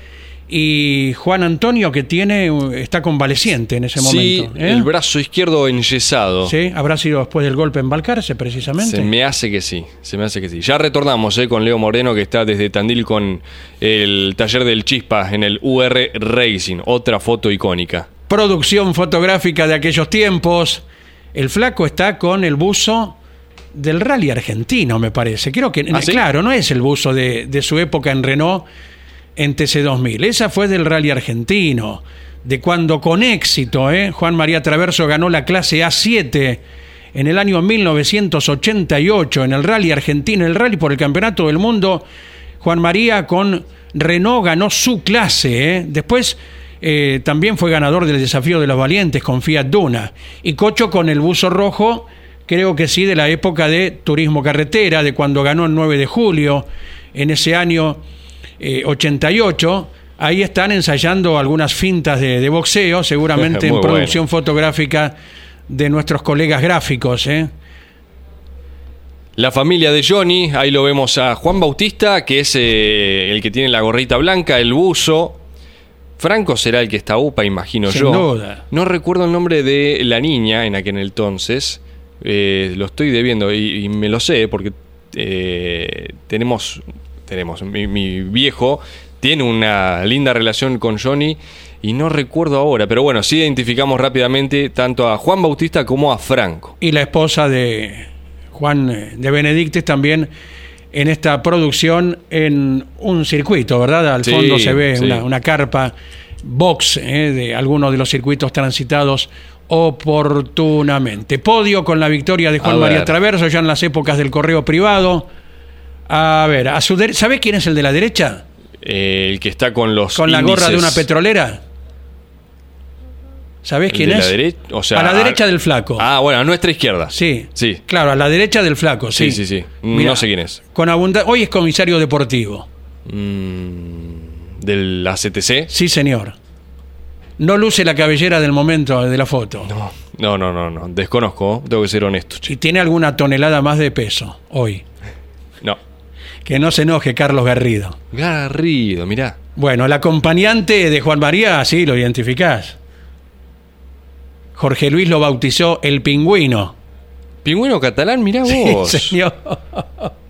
Y Juan Antonio, que tiene está convaleciente en ese Sí, momento. ¿eh? el brazo izquierdo enyesado. Sí, habrá sido después del golpe embalcarse, precisamente. Se me hace que sí, se me hace que sí. Ya retornamos eh, con Leo Moreno que está desde Tandil con el taller del Chispa en el UR Racing, otra foto icónica. Producción fotográfica de aquellos tiempos. El flaco está con el buzo del rally argentino, me parece. Creo que, ¿Ah, sí? claro, no es el buzo de, de su época en Renault en TC2000. Esa fue del rally argentino, de cuando con éxito ¿eh? Juan María Traverso ganó la clase A7 en el año 1988 en el rally argentino, el rally por el campeonato del mundo. Juan María con Renault ganó su clase. ¿eh? Después eh, también fue ganador del desafío de los valientes con Fiat Duna. Y Cocho con el buzo rojo, creo que sí, de la época de turismo carretera, de cuando ganó el 9 de julio, en ese año eh, 88. Ahí están ensayando algunas fintas de, de boxeo, seguramente en producción fotográfica de nuestros colegas gráficos. ¿eh? La familia de Johnny, ahí lo vemos a Juan Bautista, que es eh, el que tiene la gorrita blanca, el buzo. Franco será el que está UPA, imagino Sin yo. duda. No recuerdo el nombre de la niña en aquel entonces. Eh, lo estoy debiendo y, y me lo sé porque eh, tenemos, tenemos mi, mi viejo tiene una linda relación con Johnny y no recuerdo ahora, pero bueno, sí identificamos rápidamente tanto a Juan Bautista como a Franco. y la esposa de Juan eh, de Benedictes también en esta producción en un circuito, ¿verdad? Al Sí, fondo se ve sí. una, una carpa box eh, de algunos de los circuitos transitados oportunamente. Podio con la victoria de Juan María ver. Traverso ya en las épocas del correo privado. A ver, a su ¿sabés quién es el de la derecha? Eh, el que está con los Con la gorra de una petrolera. ¿Sabés quién de es? la derecha, o sea, a la derecha del flaco. Ah, bueno, a nuestra izquierda. Sí. Sí. Claro, a la derecha del flaco, sí. Sí, sí, sí. Mirá, No sé quién es. Con abunda- Hoy es comisario deportivo. Mm, del ACTC. Sí, señor. No luce la cabellera del momento de la foto. No, no, no, no, no. Desconozco, tengo que ser honesto. che. Y tiene alguna tonelada más de peso hoy. No. Que no se enoje Carlos Garrido. Garrido, mirá. Bueno, el acompañante de Juan María, sí, lo identificás. Jorge Luis lo bautizó el pingüino. Pingüino catalán, mirá Sí, vos. señor.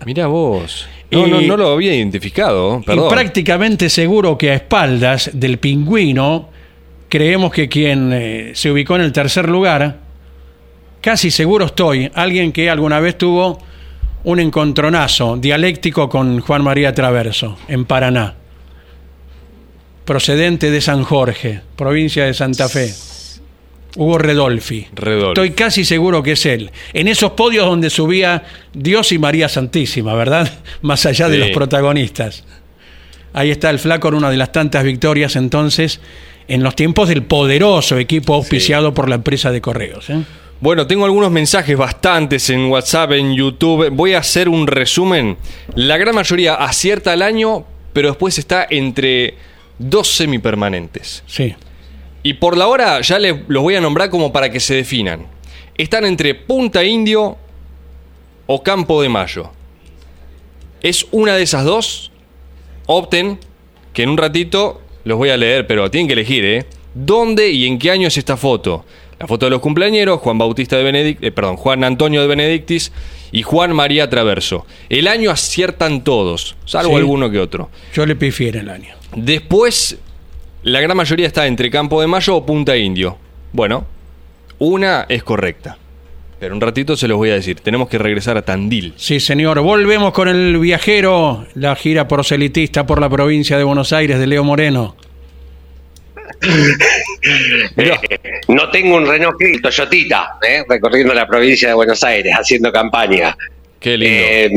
Mirá vos. No, Y- no, no lo había identificado, perdón. Y prácticamente seguro que a espaldas del pingüino, creemos que quien eh, se ubicó en el tercer lugar, casi seguro estoy, alguien que alguna vez tuvo un encontronazo dialéctico con Juan María Traverso, en Paraná, procedente de San Jorge, provincia de Santa Fe. Hugo Redolfi. Redolfi. Estoy casi seguro que es él. En esos podios donde subía Dios y María Santísima, ¿verdad? Más allá de los protagonistas. Ahí está el flaco en una de las tantas victorias entonces en los tiempos del poderoso equipo auspiciado por la empresa de correos. ¿eh? Bueno, tengo algunos mensajes bastantes en WhatsApp, en YouTube. Voy a hacer un resumen. La gran mayoría acierta al año, pero después está entre dos semipermanentes. Sí. Y por la hora ya les, los voy a nombrar como para que se definan. Están entre Punta Indio o Campo de Mayo. Es una de esas dos. Opten, que en un ratito los voy a leer, pero tienen que elegir, ¿eh? ¿Dónde y en qué año es esta foto? La foto de los cumpleañeros, Juan Bautista de Benedict, eh, perdón, Juan Antonio de Benedictis y Juan María Traverso. El año aciertan todos, salvo Sí. alguno que otro. Yo le pifié en el año. Después, la gran mayoría está entre Campo de Mayo o Punta Indio. Bueno, una es correcta. Pero un ratito se los voy a decir. Tenemos que regresar a Tandil. Sí, señor. Volvemos con el viajero, la gira proselitista por la provincia de Buenos Aires de Leo Moreno. Eh, no tengo un Renault Clio, Toyotita, eh, recorriendo la provincia de Buenos Aires, haciendo campaña. Qué lindo. Eh,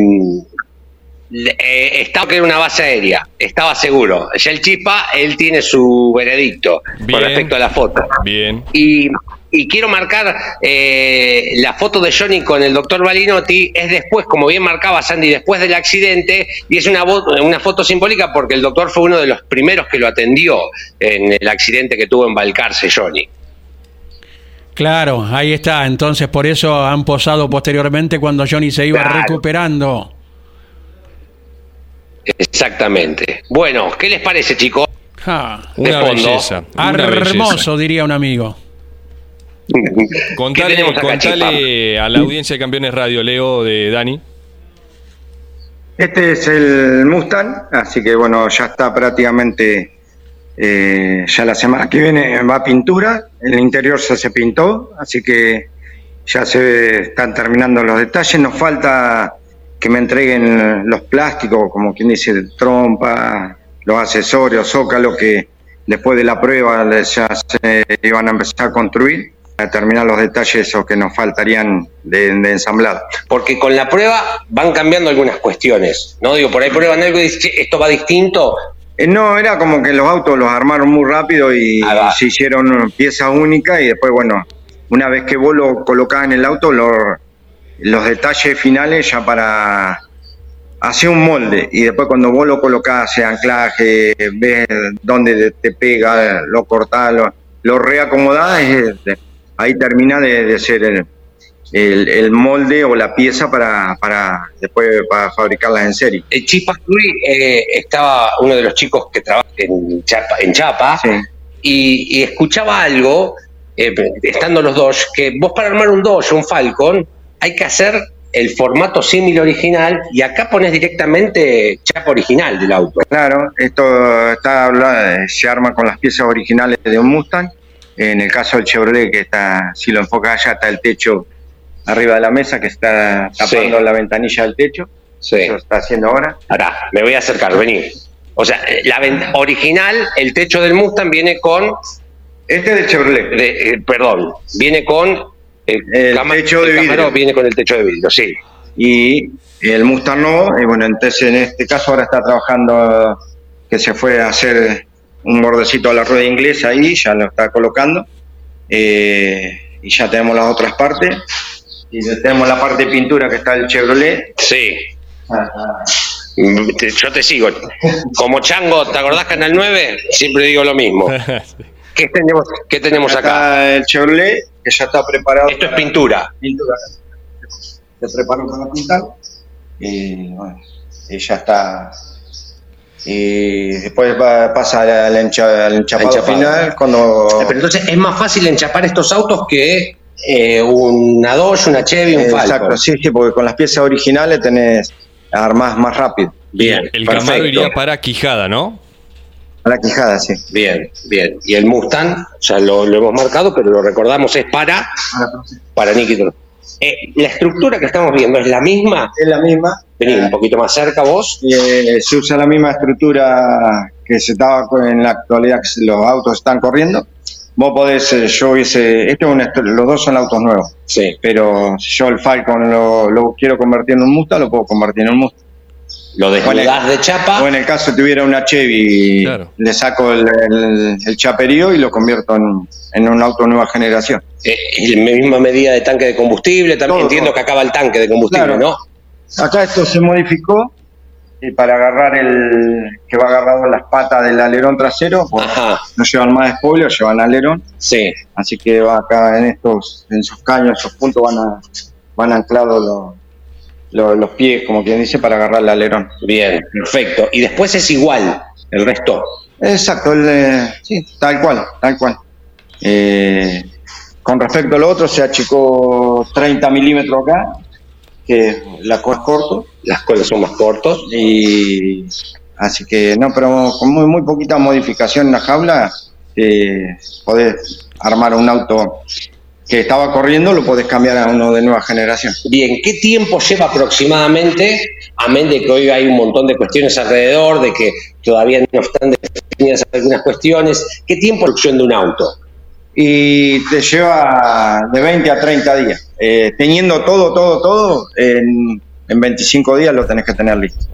eh, estaba que era una base aérea, estaba seguro. Ya el Chispa, él tiene su veredicto Bien. con respecto a la foto. Bien. Y, y quiero marcar eh, la foto de Johnny con el doctor Balinotti, es después, como bien marcaba Sandy, después del accidente, y es una, foto simbólica porque el doctor fue uno de los primeros que lo atendió en el accidente que tuvo en Balcarce, Johnny. Claro, ahí está. Entonces, por eso han posado posteriormente cuando Johnny se iba Claro. recuperando. Exactamente. Bueno, ¿qué les parece, chicos? Ja, De Una fondo. belleza. una hermoso, belleza. diría un amigo. ¿Qué Contale, acá, contale a la audiencia de Campeones Radio, Leo, de Dani. Este es el Mustang, así que bueno, ya está prácticamente, eh, ya la semana que viene va a pintura, el interior ya se pintó, así que ya se están terminando los detalles, nos falta que me entreguen los plásticos, como quien dice, trompa, los accesorios, zócalo, que después de la prueba ya se iban a empezar a construir, a terminar los detalles esos que nos faltarían de, de ensamblado. Porque con la prueba van cambiando algunas cuestiones, ¿no? Digo, por ahí prueban algo y dicen, "Che, esto va distinto. Eh, No, era como que los autos los armaron muy rápido y Ah, se hicieron piezas únicas y después, bueno, una vez que vos lo colocás en el auto, lo- los detalles finales ya para hacer un molde y después cuando vos lo colocás, el anclaje, ves dónde te pega, lo cortás, lo, lo reacomodás, es- ahí termina de, de ser el, el- el molde o la pieza para, para después para fabricarlas en serie. El Chispa Cruz eh, estaba uno de los chicos que trabaja en Chapa, en Chapa Sí. y, y escuchaba algo, eh, estando los dos, que vos para armar un Dodge o un Falcon hay que hacer el formato símil original y acá pones directamente chapa original del auto. Claro, esto está se arma con las piezas originales de un Mustang. En el caso del Chevrolet, que está, si lo enfocas allá, está el techo arriba de la mesa que está tapando Sí. la ventanilla del techo. Sí. Eso está haciendo ahora. Ahora, me voy a acercar, vení. O sea, la ven- original, el techo del Mustang viene con, Este es del Chevrolet. de- eh, perdón, viene con el, El techo de el vidrio. viene con el techo de vidrio, sí. Y el Mustang no, y bueno, entonces en este caso ahora está trabajando, que se fue a hacer un bordecito a la rueda inglesa ahí, ya lo está colocando. Eh, y ya tenemos las otras partes. Y ya tenemos la parte de pintura que está el Chevrolet. Sí, Ah, ah. Mm, yo te sigo. Como chango, ¿te acordás Canal 9? Siempre digo lo mismo. ¿Qué tenemos, qué tenemos acá? Está el Chevrolet, que ya está preparado. Esto es pintura. pintura. Se preparó para pintar. Y bueno, y ya está. Y después va- pasa al, encha- al enchapado, Enchapado. final cuando. Pero entonces es más fácil enchapar estos autos que eh, una Dodge, una Chevy, un Falcon. Exacto, sí, sí, porque con las piezas originales tenés armas más rápido. Bien, El perfecto. Camaro iría para Quijada, ¿no? A la quijada, sí. Bien, bien. Y el Mustang, ya lo, lo hemos marcado, pero lo recordamos, es para, para Nicky. Eh, la estructura que estamos viendo es la misma. Es la misma. Vení un poquito más cerca vos. Y, eh, se usa la misma estructura que se estaba en la actualidad que los autos están corriendo. Vos podés, eh, yo hubiese, esto es una los dos son autos nuevos, Sí. pero si yo el Falcon lo, lo quiero convertir en un Mustang, lo puedo convertir en un Mustang. Lo desnudás de chapa. O en el caso tuviera una Chevy, Claro. le saco el, el- el chaperío y lo convierto en, en un auto nueva generación. eh, es la misma medida de tanque de combustible. También Todo, entiendo todo. que acaba el tanque de combustible, Claro. ¿no? Acá esto se modificó eh, para agarrar el que va agarrado las patas del alerón trasero, Ajá, no llevan más spoiler, llevan alerón. sí. Así que va acá en estos, en sus caños, esos puntos van a, van anclados los, los, los pies, como quien dice, para agarrar el alerón. Bien, perfecto. Y después es igual el resto. Exacto, el, eh, sí, tal cual, tal cual. Eh, con respecto a lo otro, se achicó 30 milímetros acá, que la co es corto, Las colas son más cortos. y así que no, pero con muy, muy poquita modificación en la jaula, eh, podés armar un auto que estaba corriendo, lo podés cambiar a uno de nueva generación. Bien, ¿qué tiempo lleva aproximadamente? Amén de que hoy hay un montón de cuestiones alrededor, de que todavía no están definidas algunas cuestiones. ¿Qué tiempo de producción de un auto? Y te lleva de 20 a 30 días. Eh, teniendo todo, todo, todo, en, en 25 días lo tenés que tener listo.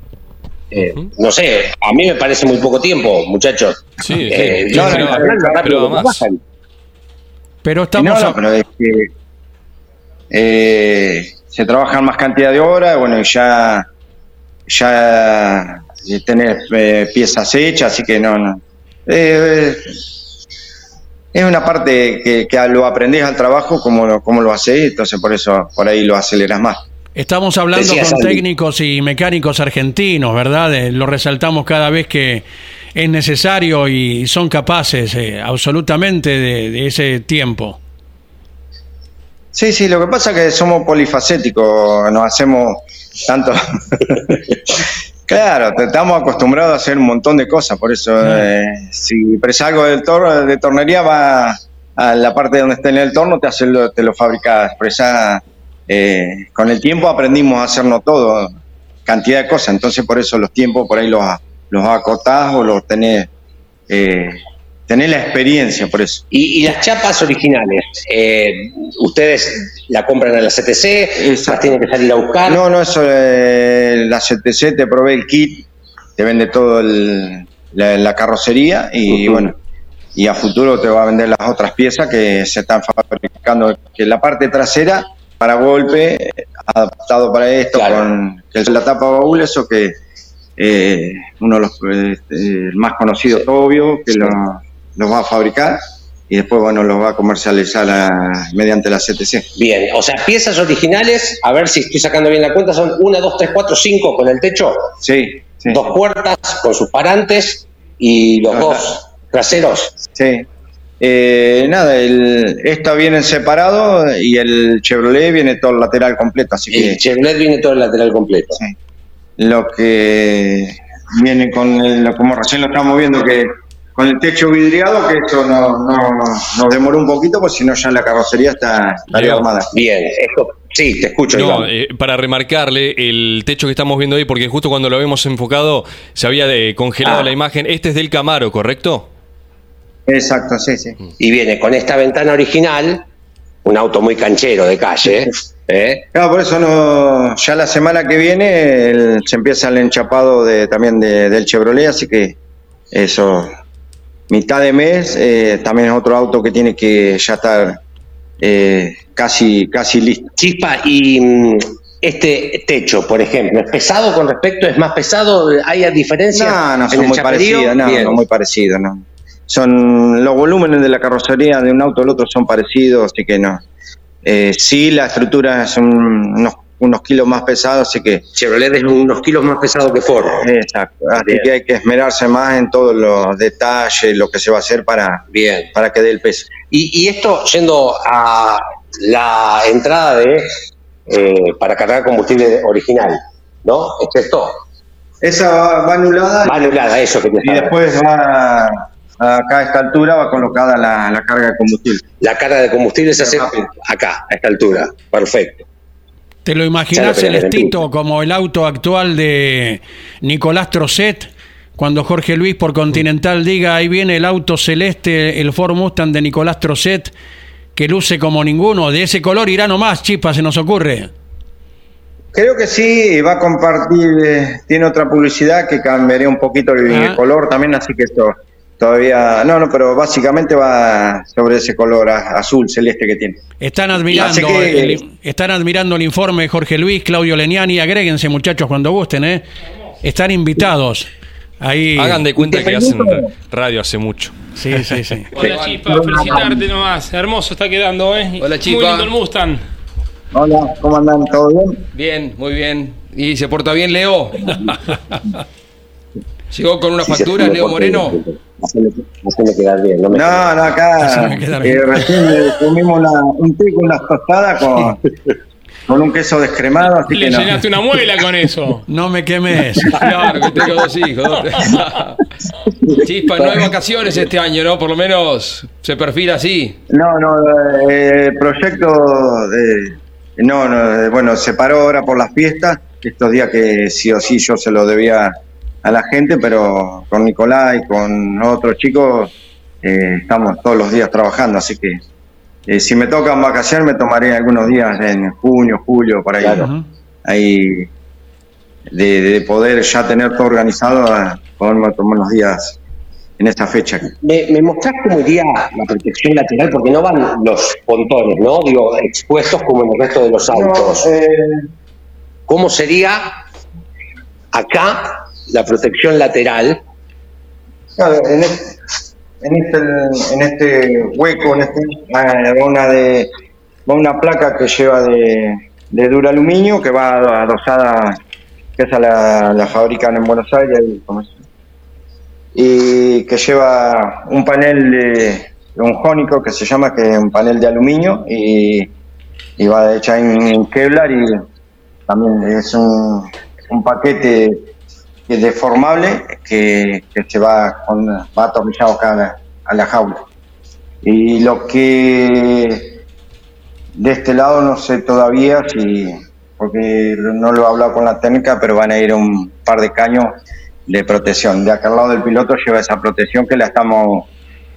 Eh, no sé, a mí me parece muy poco tiempo, muchachos. Sí, sí. Eh, no, no, rápido, rápido pero que más. bajan. Pero estamos... no, no, a- pero es que eh, se trabajan más cantidad de horas, bueno, ya, ya tenés eh, piezas hechas, así que no, no. Eh, es una parte que, que lo aprendés al trabajo, como lo, como lo haces, entonces por eso por ahí lo aceleras más. Estamos hablando con técnicos y mecánicos argentinos, ¿verdad? Eh, lo resaltamos cada vez que es necesario y son capaces eh, absolutamente de, de ese tiempo. Sí, sí, lo que pasa es que somos polifacéticos, nos hacemos tanto... claro, estamos acostumbrados a hacer un montón de cosas, por eso eh, si presalgo del tor de tornería va a la parte donde está en el torno, te, hace lo, te lo fabricas, presa, eh, con el tiempo aprendimos a hacernos todo, cantidad de cosas, entonces por eso los tiempos por ahí los, los acotás o los tenés, eh, tenés la experiencia, por eso. Y, y las chapas originales, eh, ¿ustedes la compran en la CTC? ¿Las Exacto. tienen que salir a buscar? No, no, eso, eh, la CTC te provee el kit, te vende todo el- la, la carrocería y bueno, y a futuro te va a vender las otras piezas que se están fabricando, que la parte trasera para golpe, adaptado para esto, Claro. con que la tapa baúl, eso que eh, uno de los eh, el más conocidos, obvio, que lo- los va a fabricar y después, bueno, los va a comercializar a- mediante la CTC. Bien, o sea, piezas originales, a ver si estoy sacando bien la cuenta, son 1, 2, 3, 4, 5 con el techo, Sí, sí. dos puertas con sus parantes y los dos traseros. Sí. Eh, nada, el, esta viene separado y el Chevrolet viene todo el lateral completo, así que El Chevrolet viene todo el lateral completo. sí. Lo que viene con el, lo- como recién lo estamos viendo que con el techo vidriado, que eso no, no- nos demoró un poquito, pues si no ya la carrocería está, Leo. armada. Bien, esto, sí, te escucho. No, eh, para remarcarle el techo que estamos viendo ahí, porque justo cuando lo habíamos enfocado se había de- congelado Ah. la imagen. Este es del Camaro, ¿correcto? Exacto, sí, sí. Y viene con esta ventana original, un auto muy canchero de calle, ¿eh? Claro, por eso no, ya la semana que viene el- se empieza el enchapado de, también de- del Chevrolet, así que eso, mitad de mes, eh, también es otro auto que tiene que ya estar eh, casi, casi listo. Chispa, y mm, este techo, por ejemplo, ¿es pesado con respecto? ¿Es más pesado? ¿Hay diferencias? No, no son muy parecidos, no, no muy parecidos, no. Son los volúmenes de la carrocería de un auto al otro son parecidos, así que no. Eh, sí, la estructura son unos, unos kilos más pesados, así que Chevrolet es unos kilos más pesado que Ford. Exacto, así Bien. que hay que esmerarse más en todos los detalles, lo que se va a hacer para, Bien. para que dé el peso. Y, y esto yendo a la entrada de eh, para cargar combustible original, ¿no? ¿Es esto? Esa va, anulada Va anulada, eso que te y después va acá a esta altura va colocada la, la carga de combustible. La carga de combustible se hace acá, a esta altura. Perfecto. ¿Te lo imaginas, Celestito, como el auto actual de Nicolás Trocet? Cuando Jorge Luis por Continental diga, ahí viene el auto celeste, el Ford Mustang de Nicolás Trocet, que luce como ninguno, de ese color irá nomás, chispa, se nos ocurre. Creo que sí, va a compartir, eh, tiene otra publicidad que cambiaría un poquito el Ah. color también, así que esto todavía, no, no, pero básicamente va sobre ese color azul celeste que tiene. Están admirando, que- el, están admirando el informe de Jorge Luis, Claudio Leniani, agréguense muchachos cuando gusten, ¿eh? Están invitados. Ahí. Hagan de cuenta que hacen ra- radio hace mucho. Sí, sí, sí. Hola Chispa, felicitarte nomás. Hermoso está quedando, ¿eh? Hola, Chispa. Muy lindo el Mustang. Hola, ¿cómo andan? ¿Todo bien? Bien, muy bien. ¿Y se porta bien Leo? ¿Llegó con una Sí, factura, Leo Moreno? Haceme quedar bien. No me No, acá eh, recién comimos una- un té con unas tostadas con, con un queso descremado, así Le que no. llenaste una muela con eso. No me quemes. Claro, que tengo dos hijos. Chispa, no hay vacaciones este año, ¿no? Por lo menos se perfila así. No, no, eh, el proyecto de, no, no, eh, bueno, se paró ahora por las fiestas, estos días que sí o sí yo se lo debía a la gente, pero con Nicolás y con otros chicos eh, estamos todos los días trabajando, así que eh, si me tocan vacaciones me tomaré algunos días en junio, julio, por ahí. Ahí de, de poder ya tener todo organizado, a poderme tomar unos días en esta fecha. ¿Me, me mostrás cómo iría la protección lateral? Porque no van los pontones, ¿no? Digo, expuestos como en el resto de los autos. No, eh, ¿Cómo sería acá la protección lateral? En este, en este, hueco, en este, va una de una placa que lleva de, de duraluminio que va adosada, que esa la, la fabrican en Buenos Aires y, que lleva un panel de, un jónico que se llama que es un panel de aluminio y, y va hecha en, Kevlar y también es un, un paquete deformable que, que se va con, va atornillado a la, a la jaula. Y lo que de este lado no sé todavía si porque no lo he hablado con la técnica, pero van a ir un par de caños de protección. De al lado del piloto lleva esa protección que la estamos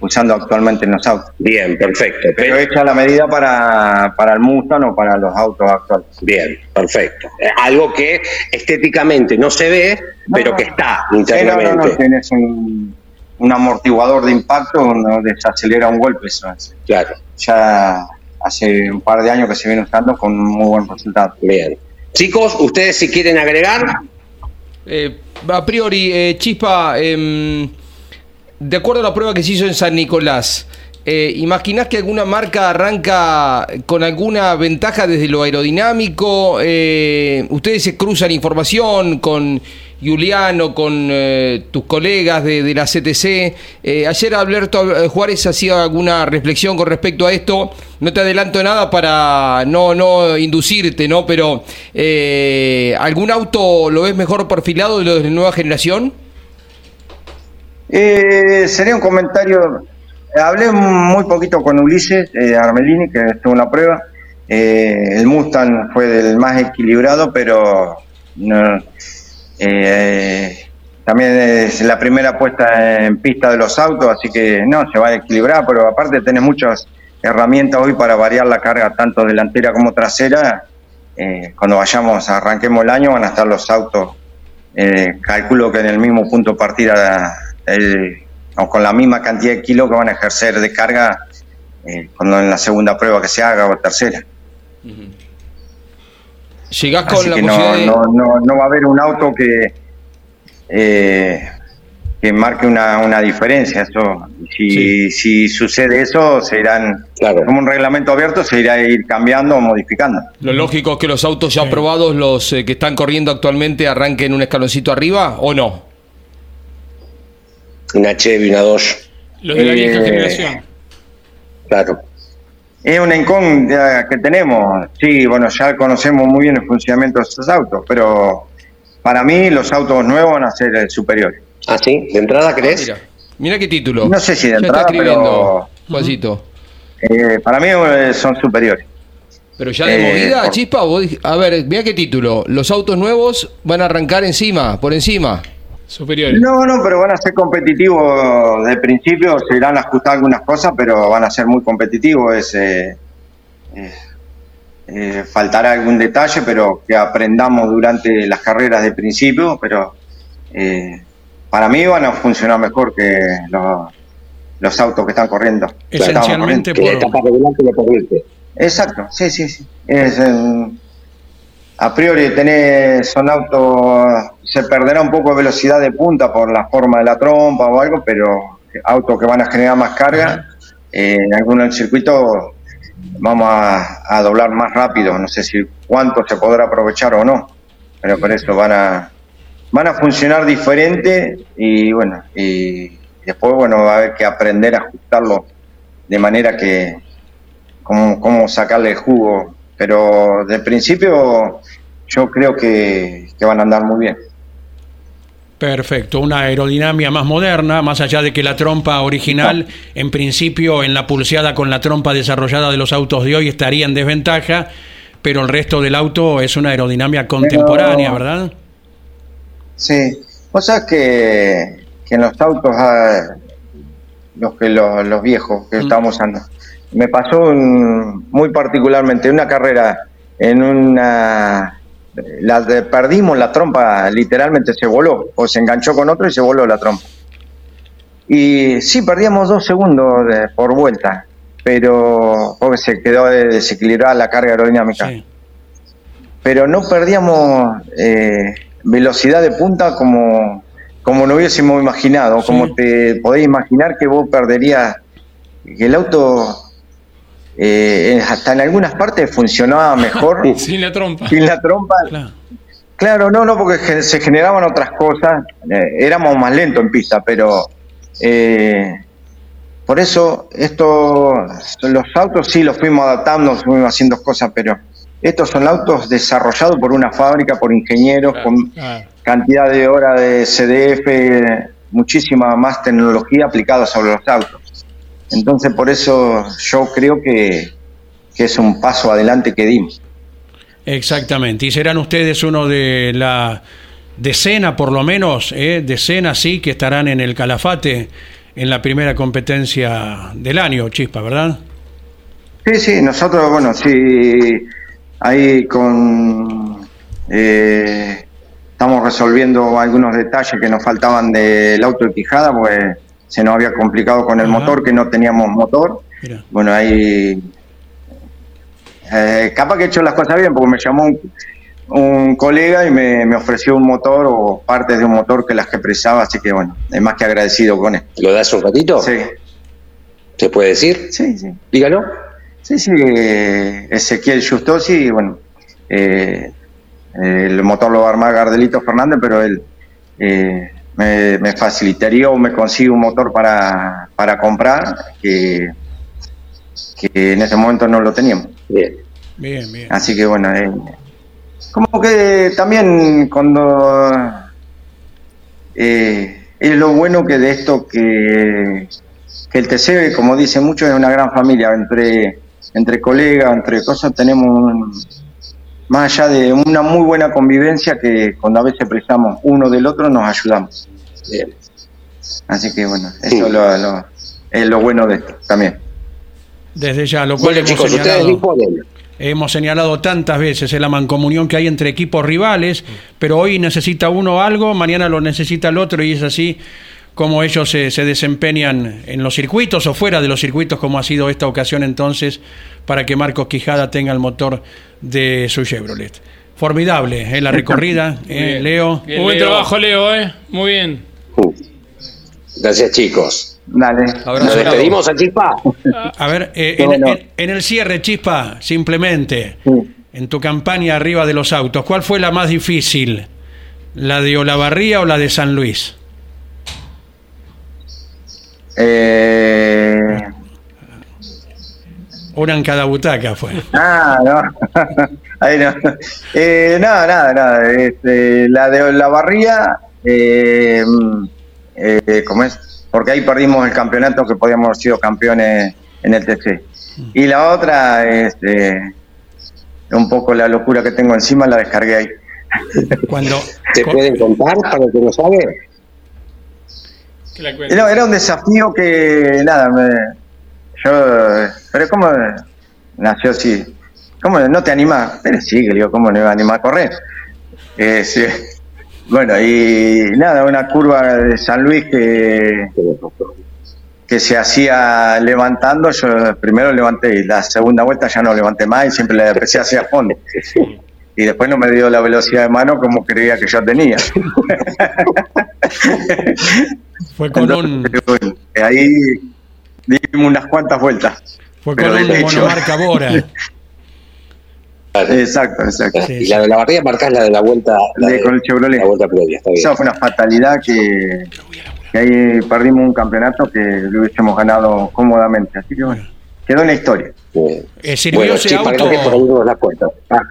usando actualmente en los autos. Bien, perfecto. Pero hecha la medida para, para el Mustang o para los autos actuales. Bien, perfecto. Eh, Algo que estéticamente no se ve, pero que está Sí, no, no, internamente. no, tienes un, un amortiguador de impacto, no desacelera un golpe. Eso es. Claro, Ya hace un par de años que se viene usando con muy buen resultado. bien. Chicos, ustedes si quieren agregar, Eh, a priori, eh, Chispa, em, de acuerdo a la prueba que se hizo en San Nicolás, eh, ¿imaginás que alguna marca arranca con alguna ventaja desde lo aerodinámico? Eh, ¿Ustedes se cruzan información con Juliano, con eh, tus colegas de, la CTC? Eh, ayer Alberto eh, Juárez hacía alguna reflexión con respecto a esto. No te adelanto nada para no, no inducirte, ¿no? Pero ¿algún auto lo ves mejor perfilado de los de nueva generación? Eh, sería un comentario. Hablé muy poquito con Ulises eh, Armelini, que estuvo en la prueba. Eh, el Mustang fue del más equilibrado, pero eh, también es la primera puesta en pista de los autos, así que no, se va a equilibrar, pero aparte tenés muchas herramientas hoy para variar la carga, tanto delantera como trasera. Eh, cuando vayamos, arranquemos el año, van a estar los autos eh, calculo que en el mismo punto partida, el- o con la misma cantidad de kilos que van a ejercer de carga eh, cuando en la segunda prueba que se haga o tercera. Llegás con Así la que no, de... no, no, no va a haber un auto que eh, que marque una, una diferencia. Eso, si, si sucede eso, se irán, Claro. como un reglamento abierto, se irá a ir cambiando o modificando. Lo lógico es que los autos ya probados, los eh, que están corriendo actualmente, arranquen un escaloncito arriba o no. Una Chevy, una Dodge, Los de la vieja Eh, generación. claro. Es una incógnita que tenemos. Sí, bueno, ya conocemos muy bien el funcionamiento de estos autos, pero para mí los autos nuevos van a ser eh, superiores. ¿Ah, sí? ¿De entrada crees? Mira, mira qué título. No sé si de Ya entrada, está escribiendo, Juancito. Eh, para mí eh, son superiores. Pero ya de Eh, movida, por- chispa, vos a ver, mira qué título. Los autos nuevos van a arrancar encima, por encima. Superiores. No, no, pero van a ser competitivos de principio, se irán a ajustar algunas cosas, pero van a ser muy competitivos. Es, eh, eh, eh, faltará algún detalle, pero que aprendamos durante las carreras de principio, pero eh, para mí van a funcionar mejor que los, los autos que están corriendo. que Esencialmente Que por, etapa regular que lo permite. Exacto, sí, sí, sí. Es, eh, a priori tenés, son autos, se perderá un poco de velocidad de punta por la forma de la trompa o algo, pero autos que van a generar más carga, eh, en algunos del circuito vamos a, a doblar más rápido, no sé si cuánto se podrá aprovechar o no, pero por eso van a, van a funcionar diferente y bueno, y después bueno, va a haber que aprender a ajustarlo de manera que, cómo sacarle el jugo. Pero de principio yo creo que, que van a andar muy bien. Perfecto, una aerodinámica más moderna, más allá de que la trompa original, en principio, en la pulseada con la trompa desarrollada de los autos de hoy estaría en desventaja, pero el resto del auto es una aerodinámica contemporánea, ¿verdad? Sí, O sea que, que en los autos, los que los, los viejos que estábamos usando, me pasó un- muy particularmente una carrera en una la de- perdimos la trompa, literalmente se voló, o se enganchó con otro y se voló la trompa. Y sí, perdíamos dos segundos de- por vuelta, pero porque se quedó desequilibrada la carga aerodinámica. Sí. Pero no perdíamos eh, velocidad de punta como, como no hubiésemos imaginado, como te podéis imaginar que vos perderías, que el auto eh, hasta en algunas partes funcionaba mejor Sin la trompa. sin la trompa. Claro. Claro, no, no, porque se generaban otras cosas. Eh, éramos más lentos en pista, pero eh, por eso esto, los autos sí los fuimos adaptando, fuimos haciendo cosas, pero estos son autos desarrollados por una fábrica, por ingenieros, con Claro. cantidad de horas de CDF, muchísima más tecnología aplicada sobre los autos. Entonces, por eso yo creo que, que es un paso adelante que dimos. Exactamente. Y serán ustedes uno de la decena, por lo menos, ¿eh? decena sí, que estarán en el Calafate en la primera competencia del año, Chispa, ¿verdad? Sí, sí, nosotros, bueno, sí, ahí con... eh, estamos resolviendo algunos detalles que nos faltaban del auto de Quijada, pues se nos había complicado con el Ajá. motor, que no teníamos motor. Mira. Bueno, ahí... eh, capaz que he hecho las cosas bien, porque me llamó un, un colega y me, me ofreció un motor o partes de un motor que las que precisaba, así que bueno, es más que agradecido con él. ¿Lo das un ratito? Sí, ¿Se puede decir? sí, sí. Dígalo. Sí, sí, eh, Ezequiel Justosi, bueno, eh, el motor lo va a armar Gardelito Fernández, pero él eh, me, me facilitaría o me consigue un motor para, para comprar que, que en ese momento no lo teníamos. Bien. Bien, bien. Así que bueno, eh, como que también cuando eh, es lo bueno que de esto que, que el TC, como dicen muchos, es una gran familia, entre, entre colegas, entre cosas, tenemos un- más allá de una muy buena convivencia que cuando a veces precisamos uno del otro nos ayudamos. Bien. Así que bueno, eso es lo, lo- es lo bueno de esto también. Desde ya, lo cual Bueno, hemos chicos, señalado, disponen. hemos señalado tantas veces en la mancomunión que hay entre equipos rivales, pero hoy necesita uno algo, mañana lo necesita el otro y es así como ellos se, se desempeñan en los circuitos o fuera de los circuitos, como ha sido esta ocasión entonces, para que Marcos Quijada tenga el motor de su Chevrolet. Formidable, ¿eh? la recorrida, ¿eh, Bien. Leo. Muy buen trabajo, Leo, ¿eh? Muy bien. Gracias, chicos. Dale. Abrazo, ¿Nos despedimos a Chispa? A ver, eh, No, en, no. en- en el cierre, Chispa, simplemente, Sí. en tu campaña arriba de los autos, ¿cuál fue la más difícil? ¿La de Olavarría o la de San Luis? Eh, Una en cada butaca fue. Ah, no. Ahí no. Eh, nada, nada, nada. Este, la de la barría, eh, eh, ¿cómo es? Porque ahí perdimos el campeonato que podíamos haber sido campeones en el TC. Y la otra, este, un poco la locura que tengo encima la descargué ahí. Cuando, ¿Se cu- pueden contar para el que no sabe? Que la. Era, era un desafío que, nada, me, yo, pero ¿cómo nació así? ¿Cómo no te animás? Pero sí, que digo, ¿cómo no iba a animar a correr? Eh, sí. Bueno, y nada, una curva de San Luis que, que se hacía levantando, yo primero levanté y la segunda vuelta ya no levanté más y siempre la empecé hacia fondo. Y después no me dio la velocidad de mano como creía que yo tenía. fue con un, Entonces, ahí dimos unas cuantas vueltas. Fue pero con un de hecho. monomarca Bora. Exacto, exacto. Sí, y sí. la de la barriga marcás la de la vuelta. La De- de- con el Chevrolet. La vuelta previa, está bien. Esa fue una fatalidad que, que ahí perdimos un campeonato que lo hubiésemos ganado cómodamente. Así que bueno, quedó en la historia. Eh, ¿Sirvió Bueno, ese Chispa, auto? que. Ah,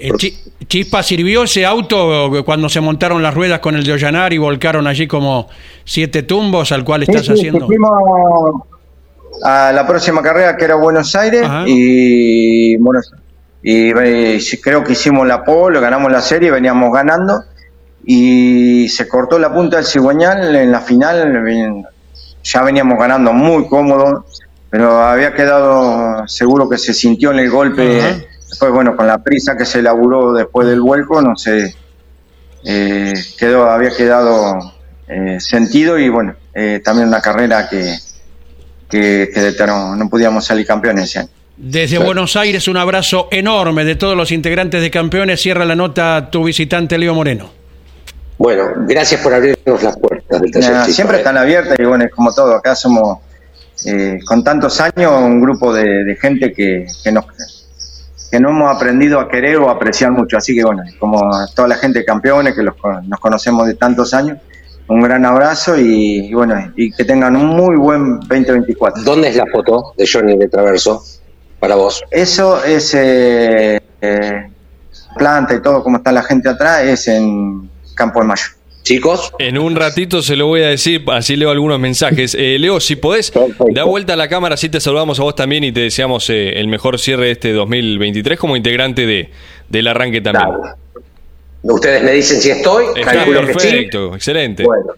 Eh, Chi- Chispa, ¿sirvió ese auto cuando se montaron las ruedas con el de Ollanar y volcaron allí como siete tumbos al cual estás Sí, sí, haciendo? fuimos a la próxima carrera que era Buenos Aires Ajá. y Buenos y, eh, creo que hicimos la pole, ganamos la serie, veníamos ganando y se cortó la punta del cigüeñal en la final, ya veníamos ganando muy cómodo, pero había quedado seguro que se sintió en el golpe, Ajá. después bueno, con la prisa que se laburó después del vuelco, no sé, eh, quedó, había quedado eh, sentido y bueno, eh, también una carrera que, que, que determinó, no podíamos salir campeones ese año. Desde Buenos Aires, un abrazo enorme de todos los integrantes de campeones. Cierra la nota tu visitante Leo Moreno. Bueno, gracias por abrirnos las puertas del taller Nah, Chispa, siempre eh. están abiertas y bueno, es como todo, acá somos eh, con tantos años un grupo de, de gente que, que, nos, que no hemos aprendido a querer o a apreciar mucho, así que bueno, como toda la gente de campeones que los, nos conocemos de tantos años, un gran abrazo y, y bueno, y que tengan un muy buen 2024. ¿Dónde es la foto de Johnny de Traverso para vos? Eso es eh, eh, planta y todo, como está la gente atrás, es en Campo de Mayo. Chicos, En un ratito se lo voy a decir, así leo algunos mensajes. Eh, Leo, si podés, Perfecto. da vuelta a la cámara, así te saludamos a vos también y te deseamos eh, el mejor cierre de este 2023 como integrante de, del arranque también. dale. Ustedes me dicen si estoy, Está calculo que sí. perfecto, excelente. Bueno,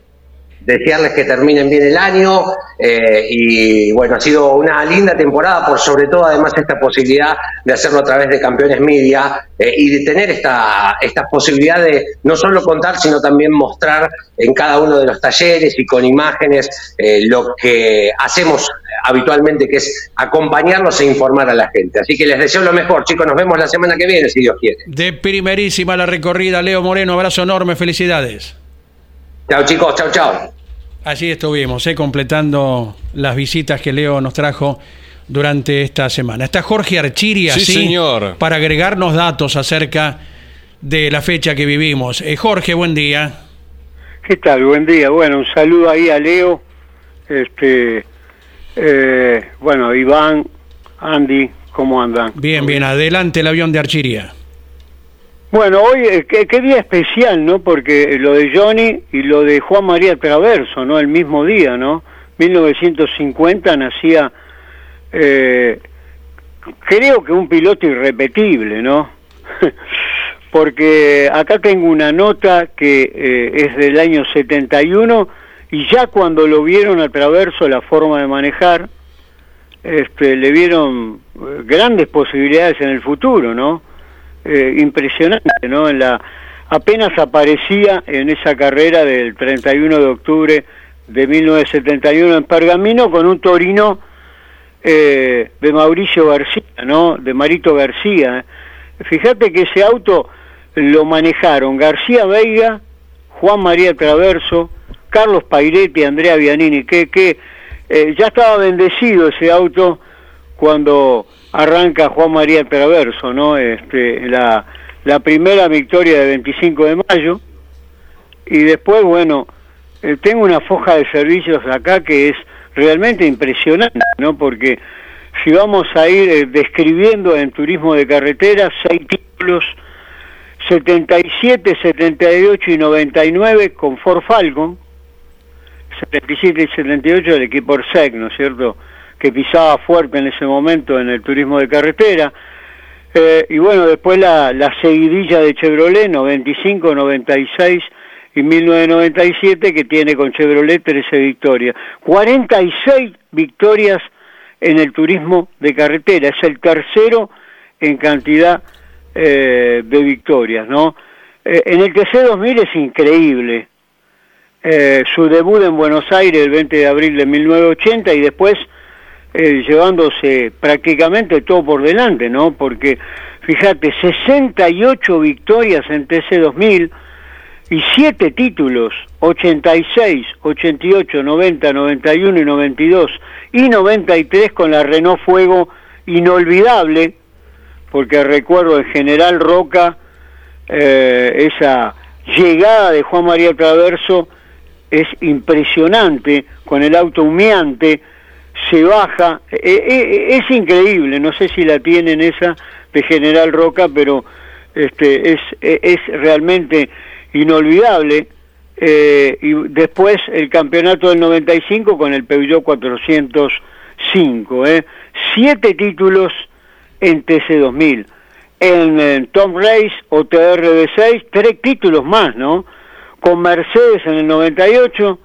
desearles que terminen bien el año eh, y bueno, ha sido una linda temporada por sobre todo además esta posibilidad de hacerlo a través de Campeones Media eh, y de tener esta, esta posibilidad de no solo contar, sino también mostrar en cada uno de los talleres y con imágenes eh, lo que hacemos habitualmente, que es acompañarlos e informar a la gente. Así que les deseo lo mejor, chicos, nos vemos la semana que viene, si Dios quiere. De primerísima la recorrida, Leo Moreno, abrazo enorme, felicidades. Chao chicos, chao, chao. Allí estuvimos, eh, completando las visitas que Leo nos trajo durante esta semana. Está Jorge Archiria, Sí, señor. para agregarnos datos acerca de la fecha que vivimos. Eh, Jorge, buen día. ¿Qué tal? Buen día. Bueno, un saludo ahí a Leo. Este, eh, bueno, Iván, Andy, ¿cómo andan? Bien, bien, adelante el avión de Archiria. Bueno, hoy, eh, qué, día especial, ¿no? Porque lo de Johnny y lo de Juan María Traverso, ¿no? El mismo día, ¿no? 1950 nacía, eh, creo que un piloto irrepetible, ¿no? Porque acá tengo una nota que eh, es del año 71 y ya cuando lo vieron a Traverso la forma de manejar, este, le vieron eh, grandes posibilidades en el futuro, ¿no? Eh, impresionante, ¿no? Apenas aparecía en esa carrera del 31 de octubre de 1971 en Pergamino con un Torino eh, de Mauricio García, ¿no? De Marito García. Fíjate que ese auto lo manejaron García Veiga, Juan María Traverso, Carlos Pairetti, Andrea Bianini, que, que eh, ya estaba bendecido ese auto cuando arranca Juan María Traverso, ¿no? Este, la, la primera victoria de 25 de mayo y después, bueno, eh, tengo una foja de servicios acá que es realmente impresionante, ¿no? Porque si vamos a ir eh, describiendo en turismo de carretera, seis títulos, 77, 78 y 99 con Ford Falcon, 77 y 78 del equipo Orsec, ¿no es cierto?, que pisaba fuerte en ese momento en el turismo de carretera. Eh, y bueno, después la, la seguidilla de Chevrolet, 95, 96 y 1997, que tiene con Chevrolet 13 victorias. 46 victorias en el turismo de carretera, es el tercero en cantidad eh, de victorias, ¿no? Eh, en el TC2000 es increíble. Su debut en Buenos Aires el 20 de abril de 1980 y después eh, llevándose prácticamente todo por delante, ¿no? Porque, fíjate, 68 victorias en TC2000 y 7 títulos, 86, 88, 90, 91 y 92 y 93 con la Renault Fuego inolvidable, porque recuerdo en General Roca eh, esa llegada de Juan María Traverso es impresionante, con el auto humeante, se baja, eh, eh, es increíble, no sé si la tienen esa de General Roca, pero este es, es realmente inolvidable. Eh, y después el campeonato del 95 con el Peugeot 405, ¿eh? siete títulos en TC2000. En, en Tom Race o TRD6, tres títulos más, ¿no? con Mercedes en el 98,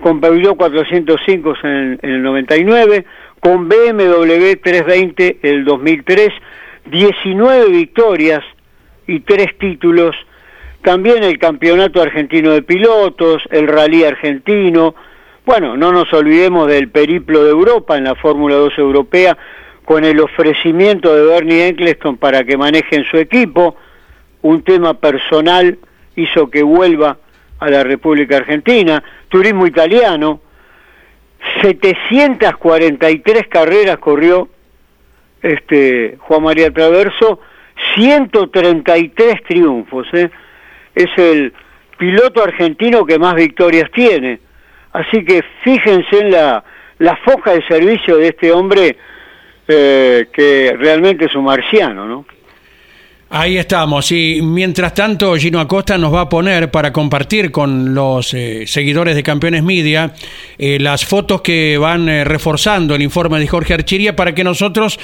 con Peugeot 405 en el, en el 99, con BMW 320 el 2003, 19 victorias y 3 títulos, también el Campeonato Argentino de Pilotos, el Rally Argentino, bueno, no nos olvidemos del periplo de Europa en la Fórmula 2 europea, con el ofrecimiento de Bernie Eccleston para que manejen su equipo, un tema personal hizo que vuelva a la República Argentina, turismo italiano, 743 carreras corrió este Juan María Traverso, 133 triunfos, ¿eh? es el piloto argentino que más victorias tiene. Así que fíjense en la, la foja de servicio de este hombre eh, que realmente es un marciano, ¿no? Ahí estamos. Y mientras tanto, Gino Acosta nos va a poner para compartir con los eh, seguidores de Campeones Media eh, las fotos que van eh, reforzando el informe de Jorge Archiria para que nosotros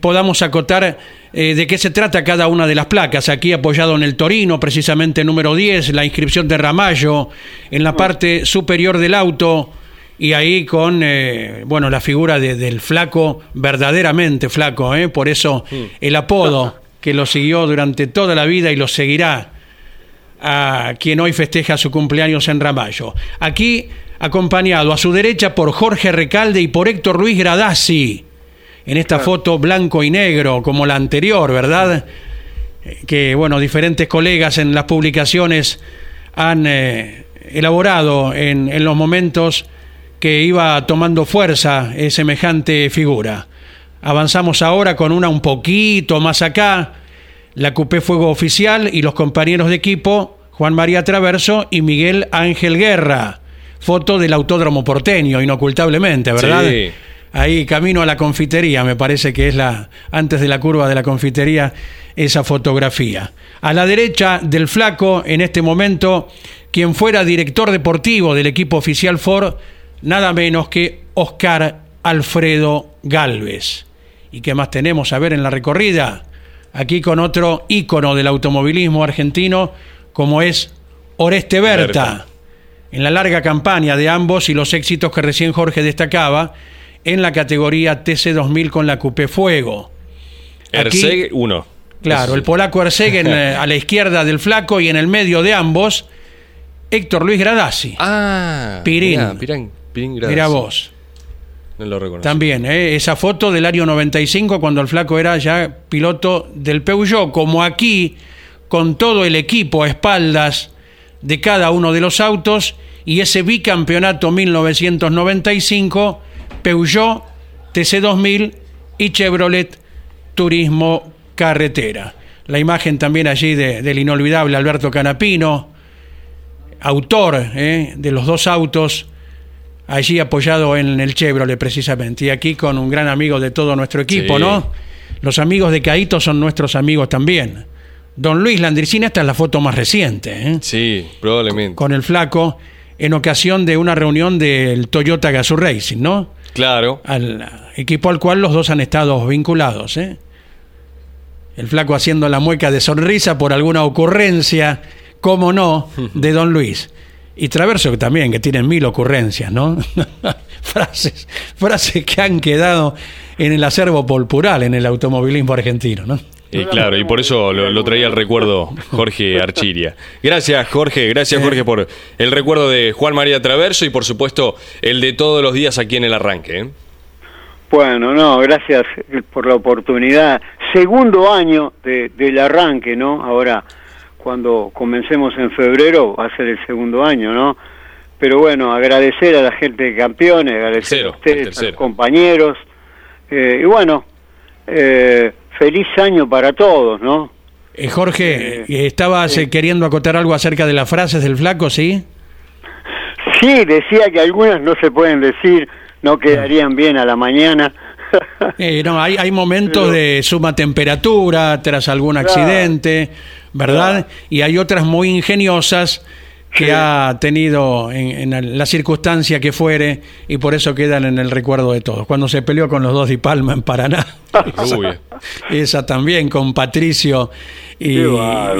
podamos acotar de qué se trata cada una de las placas. Aquí apoyado en el Torino, precisamente número 10, la inscripción de Ramallo, en la parte superior del auto y ahí con bueno la figura del flaco verdaderamente flaco ¿eh? por eso el apodo que lo siguió durante toda la vida y lo seguirá a quien hoy festeja su cumpleaños en Ramallo. Aquí acompañado a su derecha por Jorge Recalde y por Héctor Luis Gradasi, en esta foto blanco y negro como la anterior, ¿verdad? Que, bueno, diferentes colegas en las publicaciones han eh, elaborado en, en los momentos que iba tomando fuerza semejante figura. Avanzamos ahora con una un poquito más acá, la Coupé Fuego Oficial y los compañeros de equipo Juan María Traverso y Miguel Ángel Guerra. Foto del autódromo porteño, inocultablemente, ¿verdad? Sí. Ahí camino a la confitería, me parece que es la antes de la curva de la confitería esa fotografía. A la derecha del flaco, en este momento, quien fuera director deportivo del equipo oficial Ford, nada menos que Oscar Alfredo Galvez. ¿Y qué más tenemos a ver en la recorrida? Aquí con otro ícono del automovilismo argentino, como es Oreste Berta. En la larga campaña de ambos y los éxitos que recién Jorge destacaba en la categoría TC2000 con la Coupé Fuego. Erseg 1. Claro, el polaco Erseg eh, a la izquierda del flaco y en el medio de ambos, Héctor Luis Gradasi. Ah, Pirín. Mirá, Pirín, Pirín Gradasi. Mira vos. También, ¿eh? esa foto del año 95 cuando el flaco era ya piloto del Peugeot, como aquí, con todo el equipo a espaldas de cada uno de los autos y ese bicampeonato 1995, Peugeot, TC2000 y Chevrolet Turismo Carretera. La imagen también allí de- del inolvidable Alberto Canapino, autor ¿eh? de los dos autos allí apoyado en el Chevrolet precisamente. Y aquí con un gran amigo de todo nuestro equipo, Sí. ¿no? Los amigos de Caíto son nuestros amigos también. Don Luis Landricina, esta es la foto más reciente, ¿eh? Sí, probablemente. con el flaco en ocasión de una reunión del Toyota Gazoo Racing, ¿no? Claro. Al equipo al cual los dos han estado vinculados, ¿eh? El flaco haciendo la mueca de sonrisa por alguna ocurrencia, como no, de Don Luis. Y Traverso que también, que tiene mil ocurrencias, ¿no? frases, frases que han quedado en el acervo polpural en el automovilismo argentino, ¿no? Y claro, y por eso lo, lo traía el recuerdo Jorge Archiria. Gracias, Jorge. Gracias, Jorge, por el recuerdo de Juan María Traverso y, por supuesto, el de todos los días aquí en el arranque. ¿eh? Bueno, no, gracias por la oportunidad. Segundo año de- del arranque, ¿no? Ahora, cuando comencemos en febrero, va a ser el segundo año, ¿no? Pero bueno, agradecer a la gente de campeones, agradecer Tercero, a ustedes, a los compañeros. eh, y bueno, eh, feliz año para todos, ¿no? Eh, Jorge, eh, estabas eh, queriendo acotar algo acerca de las frases del flaco, ¿sí? Sí, decía que algunas no se pueden decir, no quedarían bien a la mañana. Eh, no, hay, hay momentos Pero- de suma temperatura tras algún Claro. accidente, ¿verdad? Y hay otras muy ingeniosas que Sí. ha tenido en, en la circunstancia que fuere y por eso quedan en el recuerdo de todos. Cuando se peleó con los dos Di Palma en Paraná. Rubia. Esa también, con Patricio y,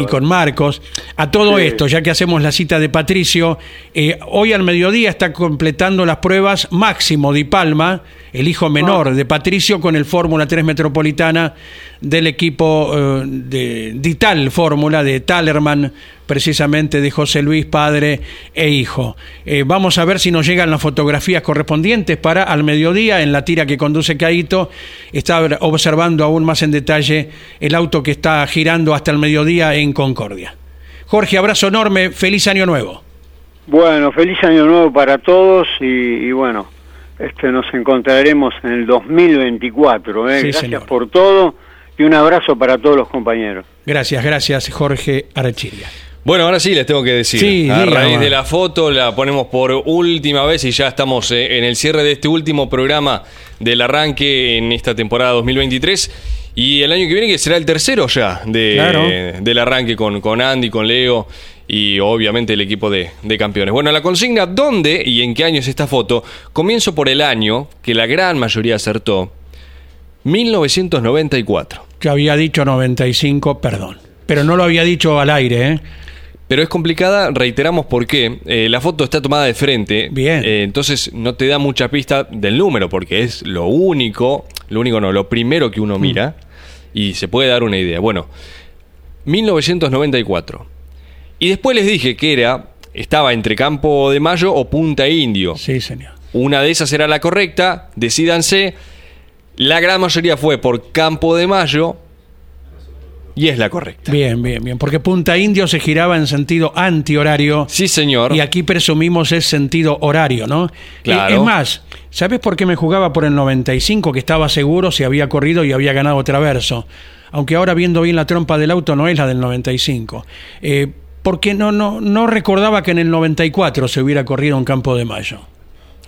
con Marcos. A todo Sí. esto, ya que hacemos la cita de Patricio, eh, hoy al mediodía está completando las pruebas Máximo Di Palma, el hijo menor Ah. de Patricio, con el Fórmula 3 Metropolitana del equipo eh, de Dital Fórmula, de Talerman, precisamente de José Luis, padre e hijo. Eh, vamos a ver si nos llegan las fotografías correspondientes para al mediodía, en la tira que conduce Caito, está observando aún más en detalle el auto que está girando hasta el mediodía en Concordia. Jorge, abrazo enorme, feliz año nuevo. Bueno, feliz año nuevo para todos y, y bueno, este nos encontraremos en el 2024. ¿eh? Sí, Gracias señor. por todo y un abrazo para todos los compañeros. Gracias, gracias, Jorge Arachiria. Bueno, ahora sí les tengo que decir. Sí, a raíz de la foto la ponemos por última vez y ya estamos eh, en el cierre de este último programa del arranque en esta temporada 2023. Y el año que viene que será el tercero ya de, Claro. del arranque con, con Andy, con Leo y obviamente el equipo de, de campeones. Bueno, la consigna ¿dónde y en qué año es esta foto? Comienzo por el año que la gran mayoría acertó. 1994. Que había dicho 95, perdón. Pero no lo había dicho al aire, ¿eh? Pero es complicada, reiteramos por qué. Eh, la foto está tomada de frente. Bien. Eh, entonces no te da mucha pista del número, porque es lo único, lo único no, lo primero que Mm. uno mira y se puede dar una idea. Bueno, 1994. Y después les dije que era, estaba entre Campo de Mayo o Punta Indio. Sí, señor. Una de esas era la correcta, decídanse. La gran mayoría fue por Campo de Mayo y es la correcta. Bien, bien, bien. Porque Punta Indio se giraba en sentido antihorario. Sí, señor. Y aquí presumimos es sentido horario, ¿no? Claro. Eh, Es más, ¿sabes por qué me jugaba por el 95? Que estaba seguro si había corrido y había ganado Traverso. Aunque ahora viendo bien la trompa del auto no es la del 95. Eh, porque no, no, no recordaba que en el 94 se hubiera corrido en Campo de Mayo.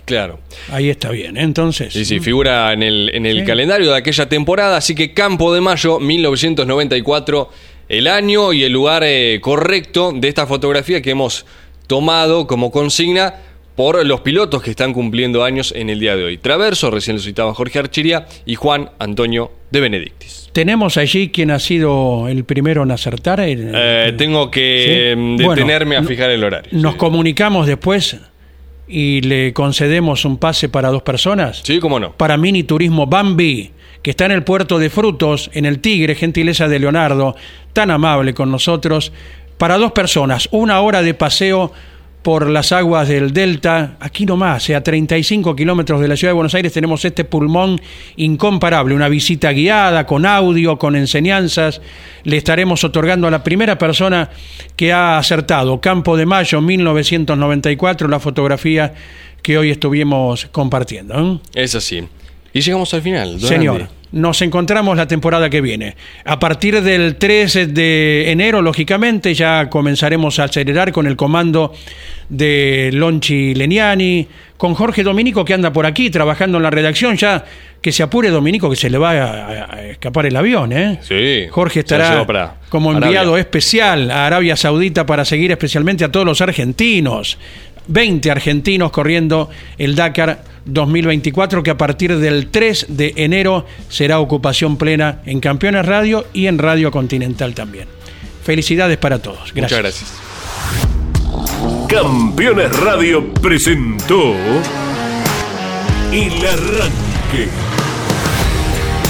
Claro. Ahí está bien, entonces. Sí, sí, figura en el, en el Sí. calendario de aquella temporada, así que Campo de Mayo, 1994, el año y el lugar eh, correcto de esta fotografía que hemos tomado como consigna por los pilotos que están cumpliendo años en el día de hoy. Traverso, recién lo citaba Jorge Archiria, y Juan Antonio de Benedictis. ¿Tenemos allí quien ha sido el primero en acertar? El- Eh, tengo que Sí. mm, Bueno, detenerme a fijar el horario. ¿Nos Sí. comunicamos después y le concedemos un pase para dos personas? Sí, cómo no. Para Mini Turismo Bambi, que está en el puerto de Frutos, en el Tigre, gentileza de Leonardo, tan amable con nosotros. Para dos personas, una hora de paseo por las aguas del Delta, aquí nomás, eh, a 35 kilómetros de la ciudad de Buenos Aires, tenemos este pulmón incomparable, una visita guiada, con audio, con enseñanzas. Le estaremos otorgando a la primera persona que ha acertado, Campo de Mayo 1994, la fotografía que hoy estuvimos compartiendo. ¿eh? Es así. Y llegamos al final. Señor, Andy. Nos encontramos la temporada que viene. A partir del 13 de enero, lógicamente, ya comenzaremos a acelerar con el comando de Lonchi Leniani, con Jorge Dominico que anda por aquí trabajando en la redacción. Ya que se apure Dominico, que se le va a, a escapar el avión, ¿eh? Sí. Jorge estará para como Arabia. enviado especial a Arabia Saudita para seguir especialmente a todos los argentinos. 20 argentinos corriendo el Dakar 2024 que a partir del 3 de enero será ocupación plena en Campeones Radio y en Radio Continental también. Felicidades para todos. Gracias. Muchas gracias. Campeones Radio presentó El Arranque.